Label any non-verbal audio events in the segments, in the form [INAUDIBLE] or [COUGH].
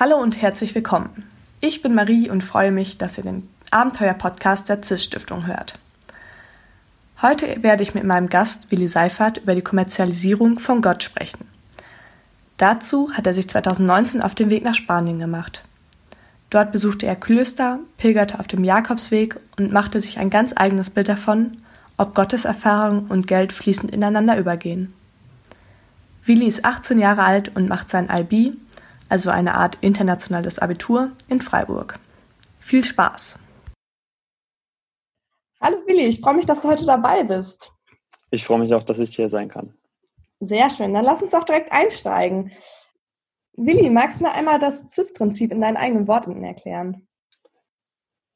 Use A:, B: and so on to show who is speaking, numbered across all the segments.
A: Hallo und herzlich willkommen. Ich bin Marie und freue mich, dass ihr den Abenteuer-Podcast der CIS-Stiftung hört. Heute werde ich mit meinem Gast Willi Seifert über die Kommerzialisierung von Gott sprechen. Dazu hat er sich 2019 auf den Weg nach Spanien gemacht. Dort besuchte er Klöster, pilgerte auf dem Jakobsweg und machte sich ein ganz eigenes Bild davon, ob Gottes Erfahrung und Geld fließend ineinander übergehen. Willi ist 18 Jahre alt und macht sein IB, also eine Art internationales Abitur, in Freiburg. Viel Spaß! Hallo Willi, ich freue mich, dass du heute dabei bist.
B: Ich freue mich auch, dass ich hier sein kann.
A: Sehr schön, dann lass uns auch direkt einsteigen. Willi, magst du mir einmal das CIS-Prinzip in deinen eigenen Worten erklären?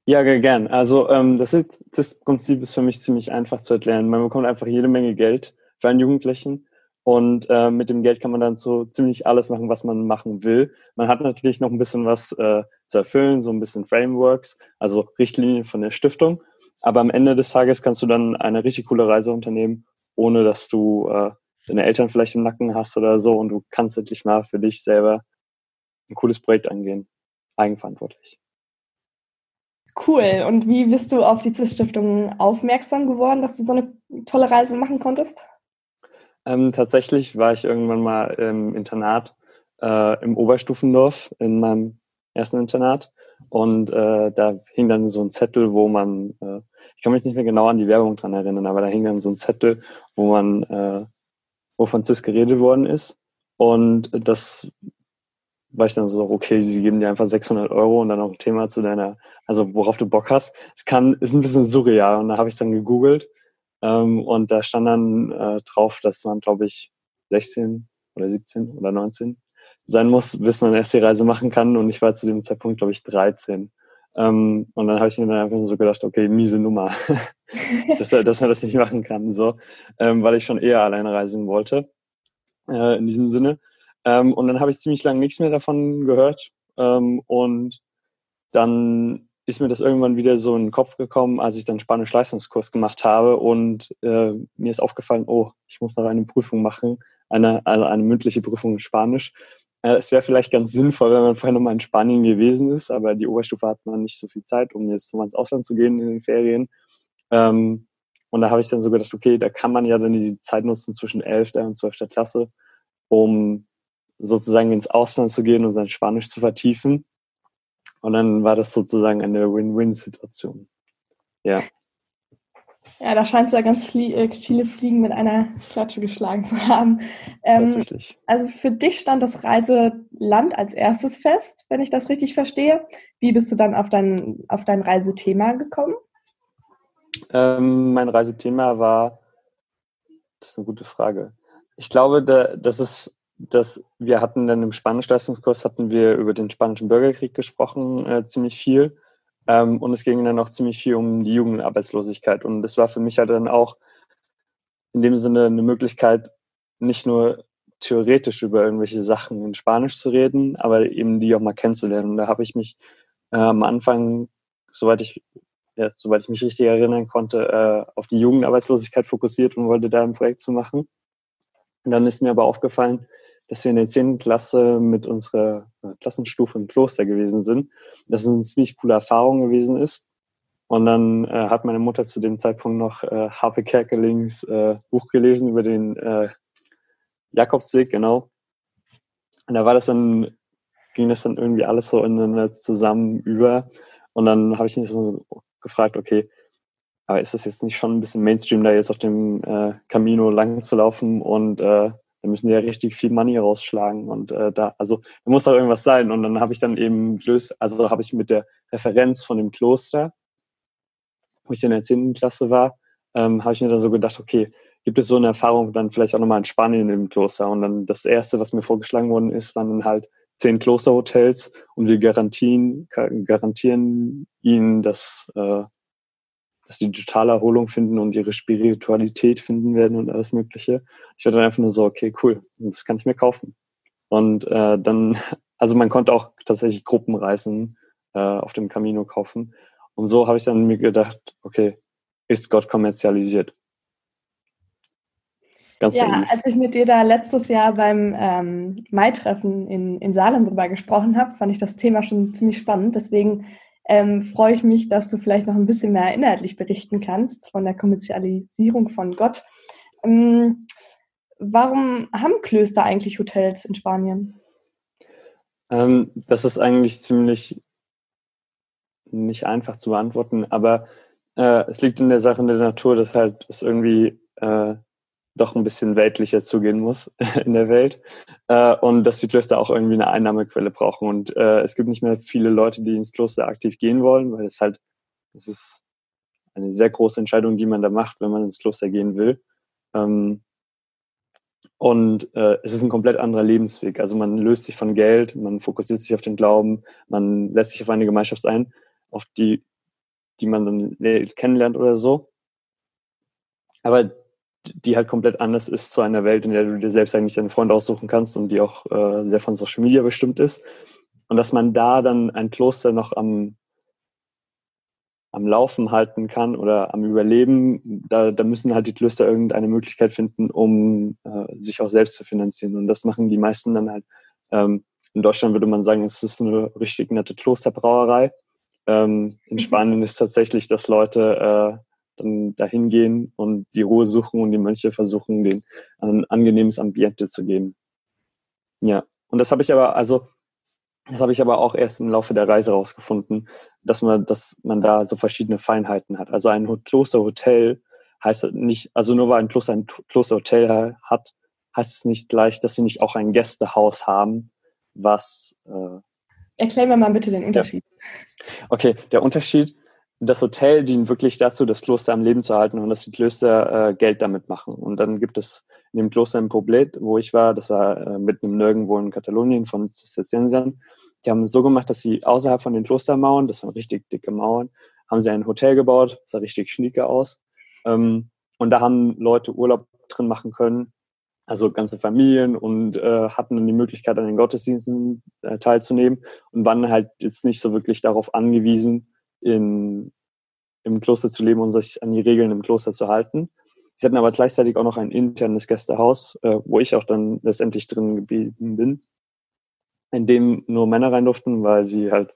B: Ja, gern. Also ähm, das CIS-Prinzip ist für mich ziemlich einfach zu erklären. Man bekommt einfach jede Menge Geld für einen Jugendlichen und äh, mit dem Geld kann man dann so ziemlich alles machen, was man machen will. Man hat natürlich noch ein bisschen was äh, zu erfüllen, so ein bisschen Frameworks, also Richtlinien von der Stiftung. Aber am Ende des Tages kannst du dann eine richtig coole Reise unternehmen, ohne dass du äh, deine Eltern vielleicht im Nacken hast oder so und du kannst endlich mal für dich selber ein cooles Projekt angehen, eigenverantwortlich.
A: Cool. Und wie bist du auf die CIS-Stiftung aufmerksam geworden, dass du so eine tolle Reise machen konntest?
B: Ähm, tatsächlich war ich irgendwann mal im Internat äh, im Oberstufendorf in meinem ersten Internat. Und äh, da hing dann so ein Zettel, wo man, äh, ich kann mich nicht mehr genau an die Werbung dran erinnern, aber da hing dann so ein Zettel, wo man, äh, wo von CIS geredet worden ist. Und das war ich dann so, okay, sie geben dir einfach 600 Euro und dann auch ein Thema zu deiner, also worauf du Bock hast. Es kann, ist ein bisschen surreal. Und da habe ich dann gegoogelt ähm, und da stand dann äh, drauf, dass man, glaube ich, 16 oder 17 oder 19 sein muss, bis man erst die Reise machen kann. Und ich war zu dem Zeitpunkt, glaube ich, 13. Ähm, und dann habe ich mir dann einfach so gedacht, okay, miese Nummer, [LAUGHS] dass, dass man das nicht machen kann, so, ähm, weil ich schon eher alleine reisen wollte, äh, in diesem Sinne. Ähm, und dann habe ich ziemlich lange nichts mehr davon gehört. Ähm, und dann ist mir das irgendwann wieder so in den Kopf gekommen, als ich dann Spanisch-Leistungskurs gemacht habe und äh, mir ist aufgefallen, oh, ich muss noch eine Prüfung machen, eine, also eine mündliche Prüfung in Spanisch. Äh, es wäre vielleicht ganz sinnvoll, wenn man vorher nochmal in Spanien gewesen ist, aber die Oberstufe hat man nicht so viel Zeit, um jetzt nochmal ins Ausland zu gehen in den Ferien. Ähm, und da habe ich dann so gedacht, okay, da kann man ja dann die Zeit nutzen zwischen 11. und 12. Klasse, um sozusagen ins Ausland zu gehen und sein Spanisch zu vertiefen. Und dann war das sozusagen eine Win-Win-Situation. Ja.
A: Ja, da scheint es ja ganz äh, viele Fliegen mit einer Klatsche geschlagen zu haben. Ähm, also für dich stand das Reiseland als erstes fest, wenn ich das richtig verstehe. Wie bist du dann auf dein, auf dein Reisethema gekommen?
B: Ähm, mein Reisethema war, das ist eine gute Frage. Ich glaube, da, das ist dass wir hatten dann im Spanischleistungskurs hatten wir über den spanischen Bürgerkrieg gesprochen, äh, ziemlich viel. Ähm, und es ging dann auch ziemlich viel um die Jugendarbeitslosigkeit. Und das war für mich halt dann auch in dem Sinne eine Möglichkeit, nicht nur theoretisch über irgendwelche Sachen in Spanisch zu reden, aber eben die auch mal kennenzulernen. Und da habe ich mich äh, am Anfang, soweit ich, ja, soweit ich mich richtig erinnern konnte, äh, auf die Jugendarbeitslosigkeit fokussiert und wollte da ein Projekt zu machen. Und dann ist mir aber aufgefallen, dass wir in der 10. Klasse mit unserer äh, Klassenstufe im Kloster gewesen sind. Das eine ziemlich coole Erfahrung gewesen ist. Und dann äh, hat meine Mutter zu dem Zeitpunkt noch äh, Harpe Kerkelings äh, Buch gelesen über den äh, Jakobsweg, genau. Und da war das dann, ging das dann irgendwie alles so ineinander zusammen über. Und dann habe ich mich so gefragt, okay, aber ist das jetzt nicht schon ein bisschen Mainstream, da jetzt auf dem äh, Camino lang zu laufen und äh, da müssen die ja richtig viel Money rausschlagen und äh, da, also da muss doch irgendwas sein. Und dann habe ich dann eben gelöst, also habe ich mit der Referenz von dem Kloster, wo ich in der 10. Klasse war, ähm, habe ich mir dann so gedacht, okay, gibt es so eine Erfahrung dann vielleicht auch nochmal in Spanien im Kloster? Und dann das erste, was mir vorgeschlagen worden ist, waren dann halt zehn Klosterhotels und wir garantieren, garantieren ihnen, dass äh, dass die totale Erholung finden und ihre Spiritualität finden werden und alles Mögliche. Ich war dann einfach nur so, okay, cool, das kann ich mir kaufen. Und äh, dann, [LAUGHS] also man konnte auch tatsächlich Gruppenreisen äh, auf dem Camino kaufen. Und so habe ich dann mir gedacht, okay, ist Gott kommerzialisiert?
A: Ganz ja, ähnlich. als ich mit dir da letztes Jahr beim ähm, Mai-Treffen in, in Salem drüber gesprochen habe, fand ich das Thema schon ziemlich spannend. Deswegen ähm, freue ich mich, dass du vielleicht noch ein bisschen mehr inhaltlich berichten kannst von der Kommerzialisierung von Gott. Ähm, warum haben Klöster eigentlich Hotels in Spanien?
B: Ähm, das ist eigentlich ziemlich nicht einfach zu beantworten, aber äh, es liegt in der Sache in der Natur, dass halt es irgendwie äh, doch ein bisschen weltlicher zugehen muss [LAUGHS] in der Welt äh, und dass die Klöster auch irgendwie eine Einnahmequelle brauchen. Und äh, es gibt nicht mehr viele Leute, die ins Kloster aktiv gehen wollen, weil es halt, es ist eine sehr große Entscheidung, die man da macht, wenn man ins Kloster gehen will. Ähm, und äh, es ist ein komplett anderer Lebensweg. Also man löst sich von Geld, man fokussiert sich auf den Glauben, man lässt sich auf eine Gemeinschaft ein, auf die, die man dann kennenlernt oder so. Aber die halt komplett anders ist zu einer Welt, in der du dir selbst eigentlich deinen Freund aussuchen kannst und die auch äh, sehr von Social Media bestimmt ist. Und dass man da dann ein Kloster noch am, am Laufen halten kann oder am Überleben, da, da müssen halt die Klöster irgendeine Möglichkeit finden, um äh, sich auch selbst zu finanzieren. Und das machen die meisten dann halt. Ähm, in Deutschland würde man sagen, es ist eine richtig nette Klosterbrauerei. Ähm, in mhm. Spanien ist tatsächlich, dass Leute äh, dann dahin gehen und die Ruhe suchen und die Mönche versuchen, den ein angenehmes Ambiente zu geben. Ja, und das habe ich aber, also das habe ich aber auch erst im Laufe der Reise rausgefunden, dass man, dass man da so verschiedene Feinheiten hat. Also ein Klosterhotel heißt nicht, also nur weil ein Kloster ein Klosterhotel hat, heißt es nicht gleich, dass sie nicht auch ein Gästehaus haben, was äh,
A: Erklär mir mal bitte den Unterschied.
B: Ja. Okay, der Unterschied das Hotel dient wirklich dazu, das Kloster am Leben zu halten und dass die Klöster äh, Geld damit machen. Und dann gibt es in dem Kloster in Poblet, wo ich war, das war äh, mitten im Nirgendwo in Katalonien von Zisterziensern, die haben es so gemacht, dass sie außerhalb von den Klostermauern, das waren richtig dicke Mauern, haben sie ein Hotel gebaut, sah richtig schnieke aus. Ähm, und da haben Leute Urlaub drin machen können, also ganze Familien und äh, hatten dann die Möglichkeit, an den Gottesdiensten äh, teilzunehmen und waren halt jetzt nicht so wirklich darauf angewiesen, in, im Kloster zu leben und sich an die Regeln im Kloster zu halten. Sie hatten aber gleichzeitig auch noch ein internes Gästehaus, äh, wo ich auch dann letztendlich drin geblieben bin, in dem nur Männer rein durften, weil sie halt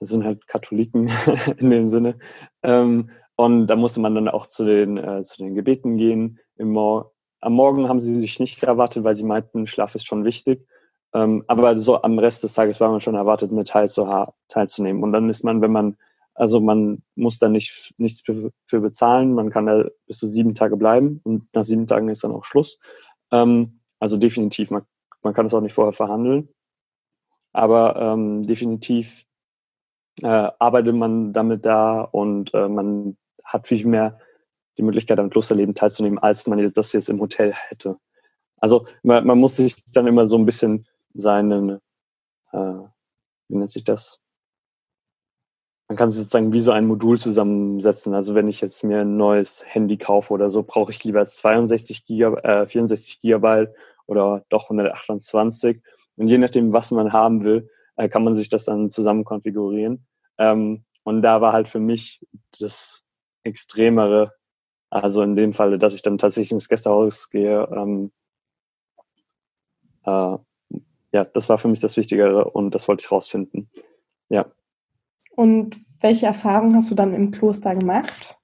B: sind halt Katholiken [LAUGHS] in dem Sinne. Ähm, und da musste man dann auch zu den, äh, zu den Gebeten gehen. Im Mor Am Morgen haben sie sich nicht erwartet, weil sie meinten, Schlaf ist schon wichtig. Ähm, aber so am Rest des Tages war man schon erwartet, mit teilzunehmen. Und dann ist man, wenn man, also man muss da nicht, nichts für, für bezahlen, man kann da bis zu sieben Tage bleiben und nach sieben Tagen ist dann auch Schluss. Ähm, also definitiv, man, man kann es auch nicht vorher verhandeln. Aber ähm, definitiv äh, arbeitet man damit da und äh, man hat viel mehr die Möglichkeit, am Klosterleben teilzunehmen, als man das jetzt im Hotel hätte. Also man, man muss sich dann immer so ein bisschen seinen, äh, wie nennt sich das? Man kann sozusagen wie so ein Modul zusammensetzen. Also wenn ich jetzt mir ein neues Handy kaufe oder so, brauche ich lieber 62 Giga, äh, 64 Gigabyte oder doch 128. Und je nachdem, was man haben will, äh, kann man sich das dann zusammen konfigurieren. Ähm, und da war halt für mich das Extremere, also in dem Falle, dass ich dann tatsächlich ins Gästehaus gehe, ähm, äh, ja, das war für mich das Wichtigere und das wollte ich rausfinden. Ja.
A: Und welche Erfahrungen hast du dann im Kloster gemacht?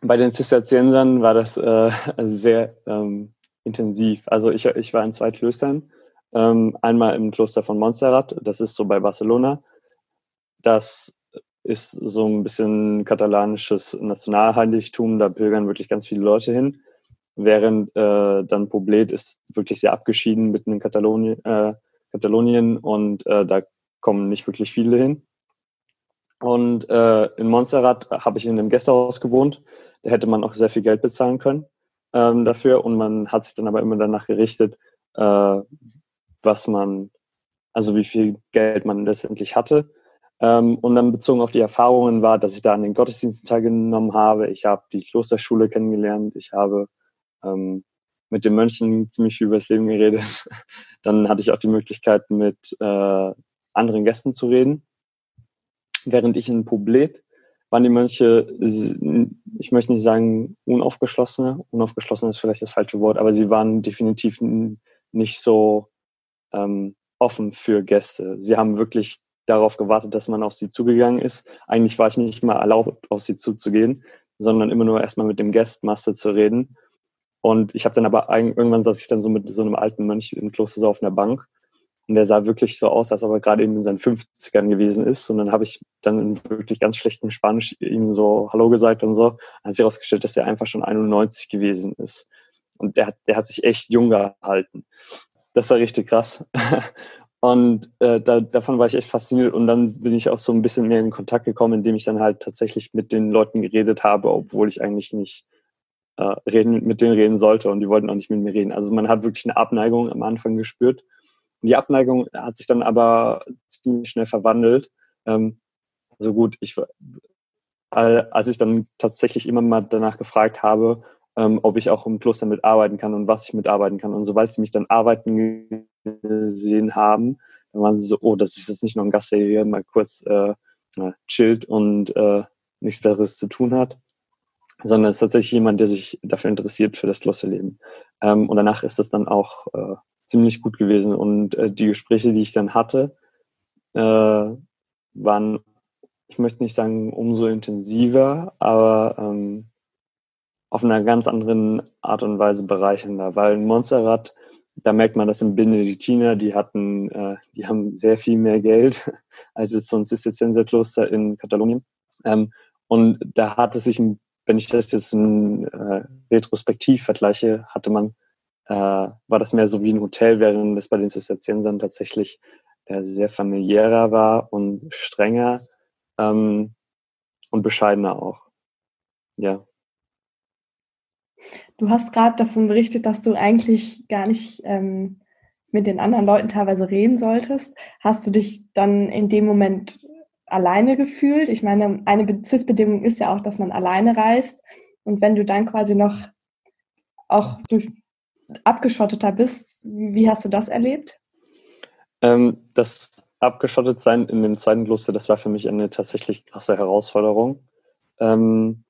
B: Bei den Zisterziensern war das äh, sehr ähm, intensiv. Also ich, ich war in zwei Klöstern. Ähm, einmal im Kloster von Montserrat, das ist so bei Barcelona. Das ist so ein bisschen katalanisches Nationalheiligtum, da pilgern wirklich ganz viele Leute hin während äh, dann Poblet ist wirklich sehr abgeschieden mitten in Katalonien, äh, Katalonien und äh, da kommen nicht wirklich viele hin. Und äh, in Montserrat habe ich in einem Gästehaus gewohnt. Da hätte man auch sehr viel Geld bezahlen können ähm, dafür und man hat sich dann aber immer danach gerichtet, äh, was man, also wie viel Geld man letztendlich hatte. Ähm, und dann bezogen auf die Erfahrungen war, dass ich da an den Gottesdiensten teilgenommen habe. Ich habe die Klosterschule kennengelernt. Ich habe ähm, mit den Mönchen ziemlich viel über das Leben geredet. [LAUGHS] Dann hatte ich auch die Möglichkeit, mit äh, anderen Gästen zu reden. Während ich in Poblet waren die Mönche, ich möchte nicht sagen unaufgeschlossene, unaufgeschlossen ist vielleicht das falsche Wort, aber sie waren definitiv nicht so ähm, offen für Gäste. Sie haben wirklich darauf gewartet, dass man auf sie zugegangen ist. Eigentlich war ich nicht mal erlaubt, auf sie zuzugehen, sondern immer nur erstmal mit dem Guestmaster zu reden. Und ich habe dann aber irgendwann saß ich dann so mit so einem alten Mönch im Kloster so auf einer Bank und der sah wirklich so aus, als ob er gerade eben in seinen 50ern gewesen ist. Und dann habe ich dann in wirklich ganz schlechtem Spanisch ihm so Hallo gesagt und so. Dann hat sich herausgestellt, dass er einfach schon 91 gewesen ist. Und der hat, der hat sich echt jung gehalten. Das war richtig krass. [LAUGHS] Und äh, da, davon war ich echt fasziniert. Und dann bin ich auch so ein bisschen mehr in Kontakt gekommen, indem ich dann halt tatsächlich mit den Leuten geredet habe, obwohl ich eigentlich nicht äh, reden, mit denen reden sollte. Und die wollten auch nicht mit mir reden. Also man hat wirklich eine Abneigung am Anfang gespürt. Die Abneigung hat sich dann aber ziemlich schnell verwandelt. Ähm, so gut, ich, als ich dann tatsächlich immer mal danach gefragt habe, ähm, ob ich auch im Kloster mitarbeiten kann und was ich mitarbeiten kann. Und sobald sie mich dann arbeiten gesehen haben, dann waren sie so, oh, das ist jetzt nicht nur ein Gast, der hier mal kurz äh, chillt und äh, nichts Besseres zu tun hat, sondern es ist tatsächlich jemand, der sich dafür interessiert, für das Klosterleben. Ähm, und danach ist das dann auch äh, ziemlich gut gewesen. Und äh, die Gespräche, die ich dann hatte, äh, waren, ich möchte nicht sagen umso intensiver, aber ähm, auf einer ganz anderen Art und Weise bereichernder, weil in Montserrat, da merkt man das im Benediktiner, die hatten, äh, die haben sehr viel mehr Geld [LAUGHS] als jetzt so ein Zisterzienserkloster in Katalonien. Ähm, und da hat es sich, wenn ich das jetzt in, äh, retrospektiv vergleiche, hatte man äh, war das mehr so wie ein Hotel, während es bei den Zisterziensern tatsächlich äh, sehr familiärer war und strenger ähm, und bescheidener auch. Ja.
A: Du hast gerade davon berichtet, dass du eigentlich gar nicht ähm, mit den anderen Leuten teilweise reden solltest. Hast du dich dann in dem Moment alleine gefühlt? Ich meine, eine CIS-Bedingung ist ja auch, dass man alleine reist. Und wenn du dann quasi noch auch durch abgeschotteter bist. Wie hast du das erlebt?
B: Ähm, das Abgeschottetsein in dem zweiten Kloster, das war für mich eine tatsächlich krasse Herausforderung. Ähm,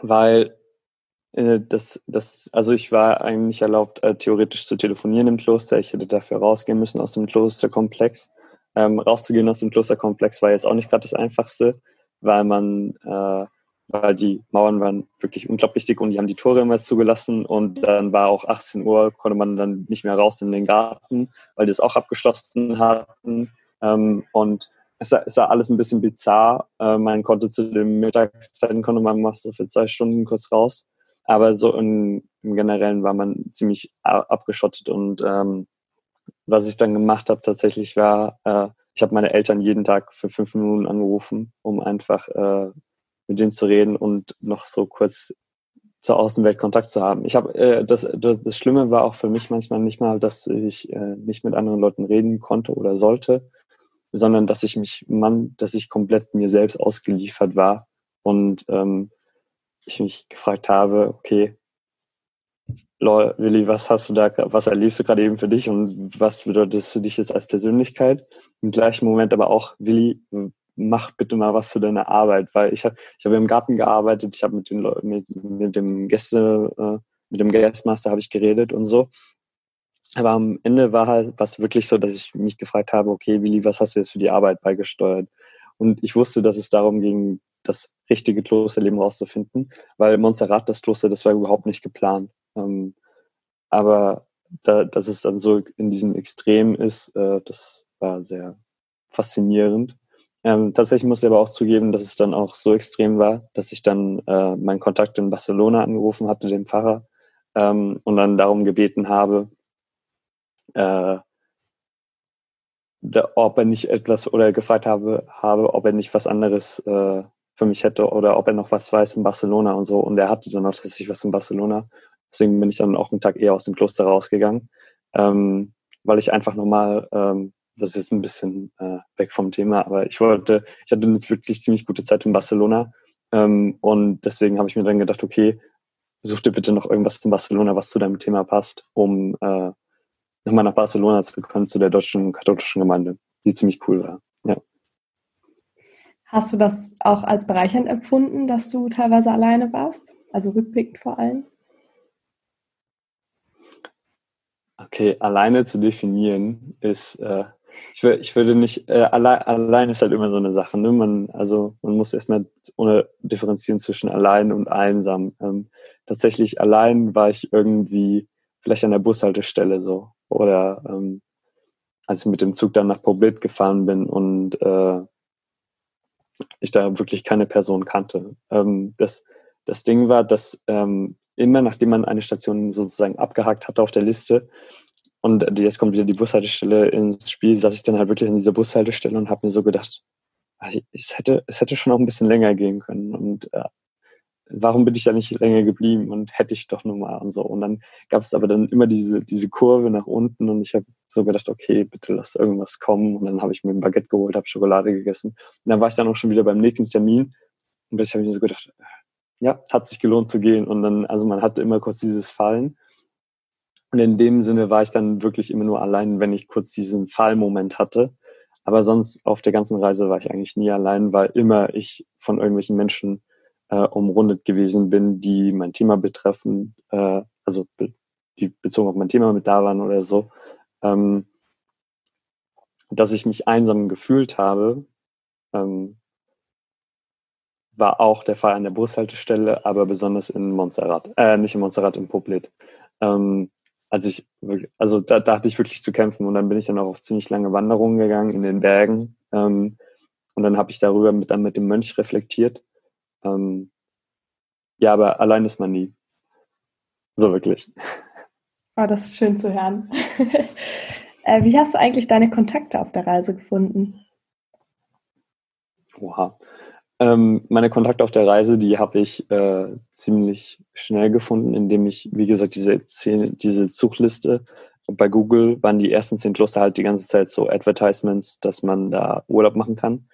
B: weil äh, das, das, also ich war eigentlich erlaubt, äh, theoretisch zu telefonieren im Kloster. Ich hätte dafür rausgehen müssen aus dem Klosterkomplex. Ähm, rauszugehen aus dem Klosterkomplex war jetzt auch nicht gerade das Einfachste, weil man äh, weil die Mauern waren wirklich unglaublich dick und die haben die Tore immer zugelassen und dann war auch 18 Uhr, konnte man dann nicht mehr raus in den Garten, weil die es auch abgeschlossen hatten ähm, und es war, es war, alles ein bisschen bizarr. Äh, man konnte zu den Mittagszeiten, konnte man mal so für zwei Stunden kurz raus, aber so in, im Generellen war man ziemlich abgeschottet und ähm, was ich dann gemacht habe tatsächlich war, äh, ich habe meine Eltern jeden Tag für fünf Minuten angerufen, um einfach äh, mit denen zu reden und noch so kurz zur Außenwelt Kontakt zu haben. Ich habe äh, das, das, Schlimme war auch für mich manchmal nicht mal, dass ich äh, nicht mit anderen Leuten reden konnte oder sollte, sondern dass ich mich man, dass ich komplett mir selbst ausgeliefert war und ähm, ich mich gefragt habe, okay, lol, Willi, was hast du da, was erlebst du gerade eben für dich und was bedeutet das für dich jetzt als Persönlichkeit? Im gleichen Moment aber auch, Willi, mach bitte mal was für deine Arbeit, weil ich habe ich hab im Garten gearbeitet, ich habe mit den mit, mit dem Gäste, äh, mit dem Guestmaster habe ich geredet und so. Aber am Ende war halt was wirklich so, dass ich mich gefragt habe, okay, Willi, was hast du jetzt für die Arbeit beigesteuert? Und ich wusste, dass es darum ging, das richtige Klosterleben rauszufinden, weil Montserrat, das Kloster, das war überhaupt nicht geplant. Ähm, aber da, dass es dann so in diesem Extrem ist, äh, das war sehr faszinierend. Ähm, tatsächlich muss ich aber auch zugeben, dass es dann auch so extrem war, dass ich dann äh, meinen Kontakt in Barcelona angerufen hatte, den Pfarrer, ähm, und dann darum gebeten habe, äh, da, ob er nicht etwas oder gefragt habe, habe, ob er nicht was anderes äh, für mich hätte oder ob er noch was weiß in Barcelona und so. Und er hatte dann auch tatsächlich was in Barcelona. Deswegen bin ich dann auch einen Tag eher aus dem Kloster rausgegangen, ähm, weil ich einfach nochmal ähm, das ist jetzt ein bisschen äh, weg vom Thema, aber ich wollte, ich hatte eine wirklich ziemlich gute Zeit in Barcelona ähm, und deswegen habe ich mir dann gedacht, okay, such dir bitte noch irgendwas in Barcelona, was zu deinem Thema passt, um äh, nochmal nach Barcelona zu kommen, zu der deutschen katholischen Gemeinde, die ziemlich cool war. Ja.
A: Hast du das auch als bereichernd empfunden, dass du teilweise alleine warst? Also rückblickend vor allem?
B: Okay, alleine zu definieren ist, äh, ich, ich würde nicht, äh, allein, allein ist halt immer so eine Sache. Ne? Man, also man muss erstmal ohne differenzieren zwischen allein und einsam. Ähm, tatsächlich allein war ich irgendwie vielleicht an der Bushaltestelle so oder ähm, als ich mit dem Zug dann nach Poblit gefahren bin und äh, ich da wirklich keine Person kannte. Ähm, das, das Ding war, dass ähm, immer nachdem man eine Station sozusagen abgehakt hatte auf der Liste und jetzt kommt wieder die Bushaltestelle ins Spiel, saß ich dann halt wirklich an dieser Bushaltestelle und habe mir so gedacht, ah, es hätte, es hätte schon auch ein bisschen länger gehen können und äh, warum bin ich da nicht länger geblieben und hätte ich doch nur mal und so. Und dann gab es aber dann immer diese, diese Kurve nach unten und ich habe so gedacht, okay, bitte lass irgendwas kommen. Und dann habe ich mir ein Baguette geholt, habe Schokolade gegessen. Und dann war ich dann auch schon wieder beim nächsten Termin und bis habe ich mir so gedacht, ja, hat sich gelohnt zu gehen. Und dann, also man hatte immer kurz dieses Fallen. Und in dem Sinne war ich dann wirklich immer nur allein, wenn ich kurz diesen Fallmoment hatte. Aber sonst auf der ganzen Reise war ich eigentlich nie allein, weil immer ich von irgendwelchen Menschen äh, umrundet gewesen bin, die mein Thema betreffen, äh, also be die bezogen auf mein Thema mit da waren oder so. Ähm, dass ich mich einsam gefühlt habe, ähm, war auch der Fall an der Bushaltestelle, aber besonders in Montserrat, äh, nicht in Montserrat, in Poblet. Ähm, als ich, also da, da hatte ich wirklich zu kämpfen und dann bin ich dann auch auf ziemlich lange Wanderungen gegangen in den Bergen ähm, und dann habe ich darüber mit, dann mit dem Mönch reflektiert. Ähm, ja, aber allein ist man nie. So wirklich.
A: Oh, [LAUGHS] das ist schön zu hören. [LAUGHS] äh, wie hast du eigentlich deine Kontakte auf der Reise gefunden?
B: Oha. Ähm, meine Kontakte auf der Reise, die habe ich äh, ziemlich schnell gefunden, indem ich, wie gesagt, diese, zehn, diese Zugliste bei Google waren die ersten zehn Kloster halt die ganze Zeit so Advertisements, dass man da Urlaub machen kann.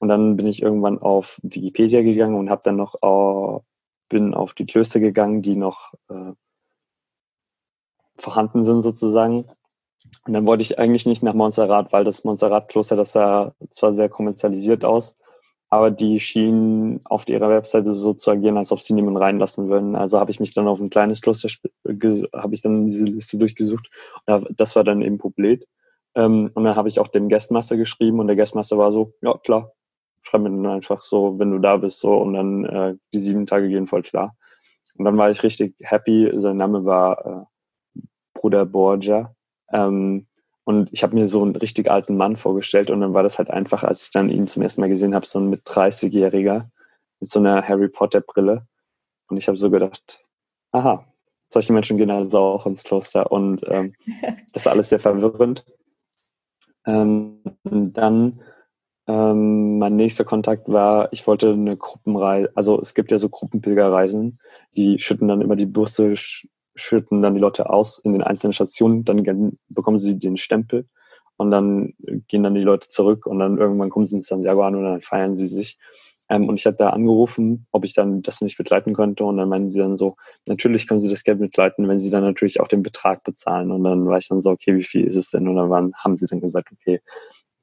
B: Und dann bin ich irgendwann auf Wikipedia gegangen und habe dann noch äh, bin auf die Klöster gegangen, die noch äh, vorhanden sind sozusagen. Und dann wollte ich eigentlich nicht nach Montserrat, weil das Montserrat-Kloster, das sah zwar sehr kommerzialisiert aus, aber die schienen auf ihrer Webseite so zu agieren, als ob sie niemanden reinlassen würden. Also habe ich mich dann auf ein kleines Kloster, habe ich dann diese Liste durchgesucht. Und das war dann eben Publit. Ähm, und dann habe ich auch dem Guestmaster geschrieben und der Guestmaster war so, ja klar, schreib mir dann einfach so, wenn du da bist, so und dann äh, die sieben Tage gehen voll klar. Und dann war ich richtig happy. Sein Name war äh, Bruder Borgia. Ähm, und ich habe mir so einen richtig alten Mann vorgestellt und dann war das halt einfach, als ich dann ihn zum ersten Mal gesehen habe, so ein mit 30-Jähriger mit so einer Harry Potter Brille. Und ich habe so gedacht, aha, solche Menschen gehen also auch ins Kloster. Und ähm, [LAUGHS] das war alles sehr verwirrend. Ähm, und dann ähm, mein nächster Kontakt war, ich wollte eine Gruppenreise, also es gibt ja so Gruppenpilgerreisen, die schütten dann immer die Busse, schütten dann die Leute aus in den einzelnen Stationen, dann bekommen sie den Stempel und dann gehen dann die Leute zurück und dann irgendwann kommen sie ins Santiago an und dann feiern sie sich. Ähm, und ich hatte da angerufen, ob ich dann das nicht begleiten könnte und dann meinen sie dann so, natürlich können sie das Geld begleiten, wenn sie dann natürlich auch den Betrag bezahlen und dann war ich dann so, okay, wie viel ist es denn und dann haben sie dann gesagt, okay,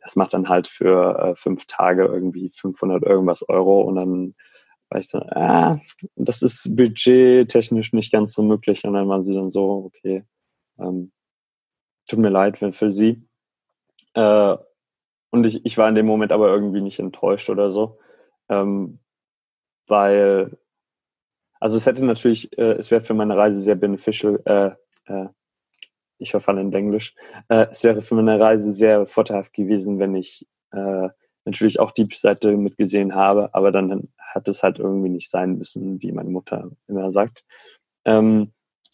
B: das macht dann halt für äh, fünf Tage irgendwie 500 irgendwas Euro und dann war ich dann, ah, das ist budgettechnisch nicht ganz so möglich. Und dann waren sie dann so, okay, ähm, tut mir leid für sie. Äh, und ich, ich war in dem Moment aber irgendwie nicht enttäuscht oder so, ähm, weil, also es hätte natürlich, äh, es wäre für meine Reise sehr beneficial, äh, äh, ich verfalle in Englisch. Äh, es wäre für meine Reise sehr vorteilhaft gewesen, wenn ich äh, natürlich auch die Seite mitgesehen habe, aber dann hat es halt irgendwie nicht sein müssen, wie meine Mutter immer sagt. Ähm,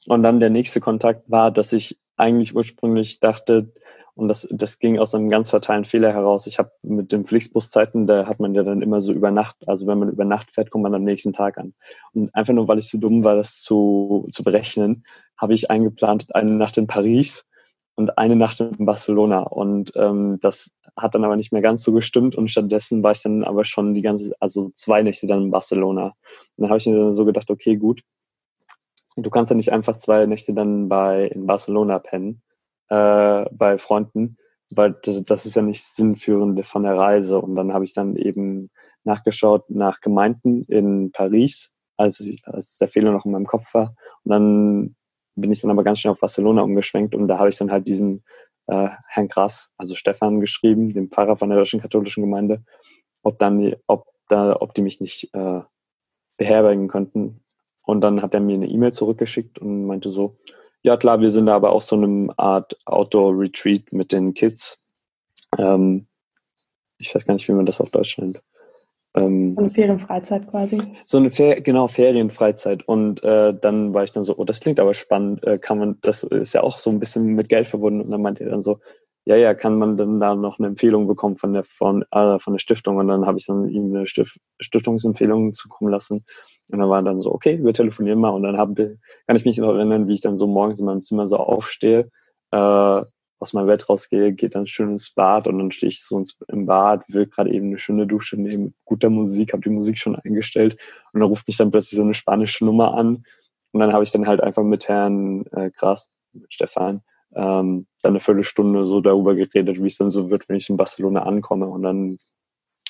B: und dann der nächste Kontakt war, dass ich eigentlich ursprünglich dachte, und das, das ging aus einem ganz fatalen Fehler heraus. Ich habe mit den Flixbus-Zeiten, da hat man ja dann immer so über Nacht, also wenn man über Nacht fährt, kommt man am nächsten Tag an. Und einfach nur, weil ich so dumm war, das zu, zu berechnen, habe ich eingeplant, eine Nacht in Paris und eine Nacht in Barcelona. Und ähm, das hat dann aber nicht mehr ganz so gestimmt und stattdessen war ich dann aber schon die ganze, also zwei Nächte dann in Barcelona. Und dann habe ich mir dann so gedacht, okay, gut, du kannst ja nicht einfach zwei Nächte dann bei in Barcelona pennen, äh, bei Freunden, weil das ist ja nicht sinnführend von der Reise. Und dann habe ich dann eben nachgeschaut nach Gemeinden in Paris, als, als der Fehler noch in meinem Kopf war. Und dann bin ich dann aber ganz schnell auf Barcelona umgeschwenkt und da habe ich dann halt diesen äh, Herrn Grass, also Stefan, geschrieben, dem Pfarrer von der deutschen katholischen Gemeinde, ob dann, ob da, ob die mich nicht äh, beherbergen könnten. Und dann hat er mir eine E-Mail zurückgeschickt und meinte so, ja klar, wir sind da aber auch so eine Art Outdoor-Retreat mit den Kids. Ähm, ich weiß gar nicht, wie man das auf Deutsch nennt.
A: Ähm, eine Ferienfreizeit quasi.
B: So eine Fer genau Ferienfreizeit. Und äh, dann war ich dann so, oh, das klingt aber spannend, äh, kann man, das ist ja auch so ein bisschen mit Geld verbunden. Und dann meinte er dann so, ja, ja, kann man dann da noch eine Empfehlung bekommen von der von, äh, von der Stiftung? Und dann habe ich dann ihm eine Stift, Stiftungsempfehlung zukommen lassen. Und dann war dann so, okay, wir telefonieren mal. Und dann hab, kann ich mich noch erinnern, wie ich dann so morgens in meinem Zimmer so aufstehe, äh, aus meinem Bett rausgehe, geht dann schön ins Bad und dann stehe ich so im Bad, will gerade eben eine schöne Dusche nehmen mit guter Musik, habe die Musik schon eingestellt und dann ruft mich dann plötzlich so eine spanische Nummer an und dann habe ich dann halt einfach mit Herrn äh, Gras, mit Stefan, ähm, dann eine Viertelstunde so darüber geredet, wie es dann so wird, wenn ich in Barcelona ankomme und dann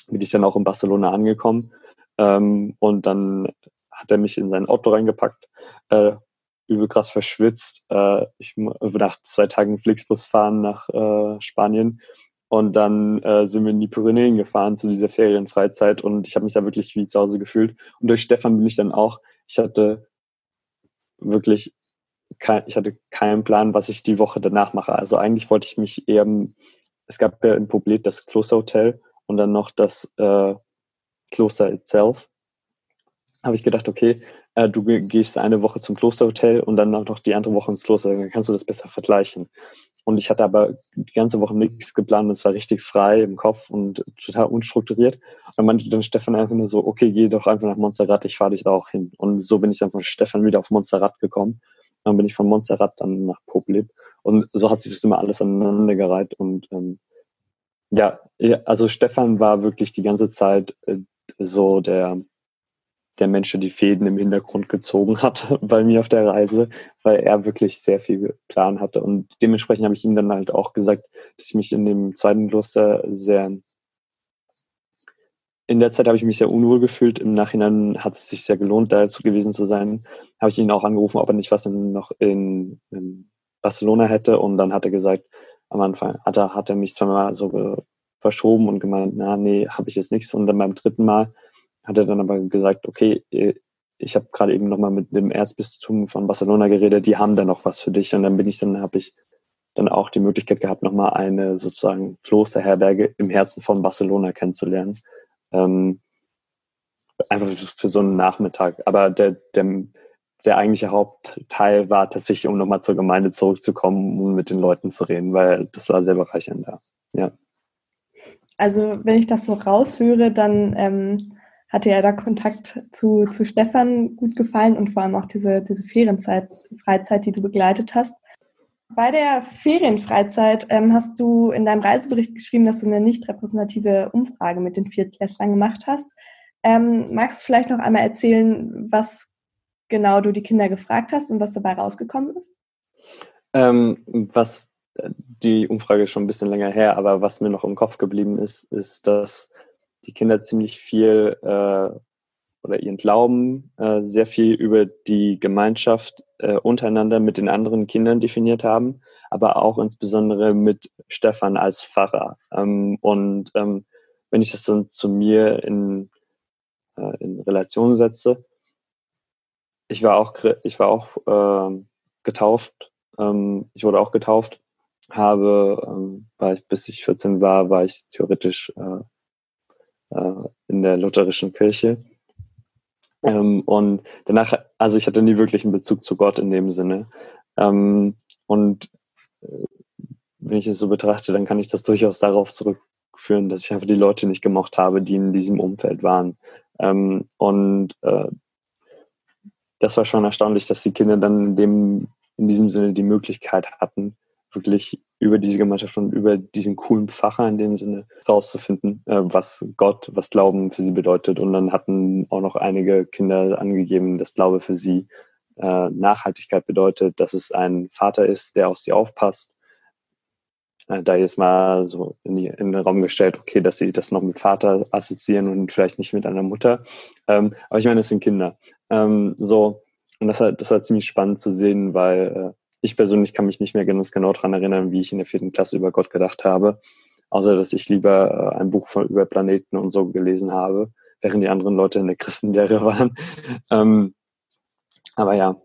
B: bin ich dann auch in Barcelona angekommen ähm, und dann hat er mich in sein Auto reingepackt, äh, übel krass verschwitzt. Äh, ich nach zwei Tagen Flixbus fahren nach äh, Spanien und dann äh, sind wir in die Pyrenäen gefahren zu dieser Ferienfreizeit und ich habe mich da wirklich wie zu Hause gefühlt. Und durch Stefan bin ich dann auch, ich hatte wirklich kein, ich hatte keinen Plan, was ich die Woche danach mache. Also eigentlich wollte ich mich eher, es gab ja in Poblet das Klosterhotel und dann noch das äh, Kloster itself. Habe ich gedacht, okay, äh, du gehst eine Woche zum Klosterhotel und dann noch die andere Woche ins Kloster, dann kannst du das besser vergleichen. Und ich hatte aber die ganze Woche nichts geplant, es war richtig frei im Kopf und total unstrukturiert. Und dann meinte dann Stefan einfach nur so, okay, geh doch einfach nach Montserrat, ich fahre dich da auch hin. Und so bin ich dann von Stefan wieder auf Montserrat gekommen. Dann bin ich von Montserrat dann nach Popleb. Und so hat sich das immer alles aneinandergereiht. Und ähm, ja, also Stefan war wirklich die ganze Zeit äh, so der der Mensch, der die Fäden im Hintergrund gezogen hat [LAUGHS] bei mir auf der Reise, weil er wirklich sehr viel Plan hatte. Und dementsprechend habe ich ihm dann halt auch gesagt, dass ich mich in dem zweiten Kloster sehr in der Zeit habe ich mich sehr unwohl gefühlt. Im Nachhinein hat es sich sehr gelohnt, da gewesen zu sein. Habe ich ihn auch angerufen, ob er nicht was in, noch in, in, Barcelona hätte. Und dann hat er gesagt, am Anfang hat er, hat er mich zweimal so verschoben und gemeint, na, nee, habe ich jetzt nichts. Und dann beim dritten Mal hat er dann aber gesagt, okay, äh, ich habe gerade eben nochmal mit dem Erzbistum von Barcelona geredet, die haben da noch was für dich. Und dann bin ich dann, habe ich dann auch die Möglichkeit gehabt, nochmal eine sozusagen Klosterherberge im Herzen von Barcelona kennenzulernen. Ähm, einfach für so einen Nachmittag. Aber der, der, der eigentliche Hauptteil war tatsächlich, um nochmal zur Gemeinde zurückzukommen und mit den Leuten zu reden, weil das war sehr bereichernd da. Ja.
A: Also wenn ich das so rausführe, dann ähm, hatte ja da Kontakt zu, zu Stefan gut gefallen und vor allem auch diese, diese Ferienzeit, Freizeit, die du begleitet hast. Bei der Ferienfreizeit ähm, hast du in deinem Reisebericht geschrieben, dass du eine nicht repräsentative Umfrage mit den Viertklässlern gemacht hast. Ähm, magst du vielleicht noch einmal erzählen, was genau du die Kinder gefragt hast und was dabei rausgekommen ist?
B: Ähm, was die Umfrage ist schon ein bisschen länger her, aber was mir noch im Kopf geblieben ist, ist, dass die Kinder ziemlich viel äh, oder ihren Glauben äh, sehr viel über die Gemeinschaft äh, untereinander mit den anderen Kindern definiert haben, aber auch insbesondere mit Stefan als Pfarrer. Ähm, und ähm, wenn ich das dann zu mir in, äh, in Relation setze, ich war auch, ich war auch äh, getauft, ähm, ich wurde auch getauft, habe, ähm, war ich, bis ich 14 war, war ich theoretisch äh, äh, in der lutherischen Kirche. Ähm, und danach, also ich hatte nie wirklich einen Bezug zu Gott in dem Sinne. Ähm, und äh, wenn ich es so betrachte, dann kann ich das durchaus darauf zurückführen, dass ich einfach die Leute nicht gemocht habe, die in diesem Umfeld waren. Ähm, und äh, das war schon erstaunlich, dass die Kinder dann in dem, in diesem Sinne die Möglichkeit hatten, wirklich über diese Gemeinschaft und über diesen coolen Pfarrer in dem Sinne rauszufinden, äh, was Gott, was Glauben für sie bedeutet. Und dann hatten auch noch einige Kinder angegeben, dass Glaube für sie äh, Nachhaltigkeit bedeutet, dass es ein Vater ist, der auf sie aufpasst, äh, da jetzt mal so in, die, in, den Raum gestellt, okay, dass sie das noch mit Vater assoziieren und vielleicht nicht mit einer Mutter. Ähm, aber ich meine, es sind Kinder. Ähm, so, und das hat, das hat ziemlich spannend zu sehen, weil ich persönlich kann mich nicht mehr ganz genau daran erinnern, wie ich in der vierten Klasse über Gott gedacht habe. Außer, dass ich lieber äh, ein Buch von, über Planeten und so gelesen habe, während die anderen Leute in der Christenlehre [LAUGHS] waren. Ähm, aber ja,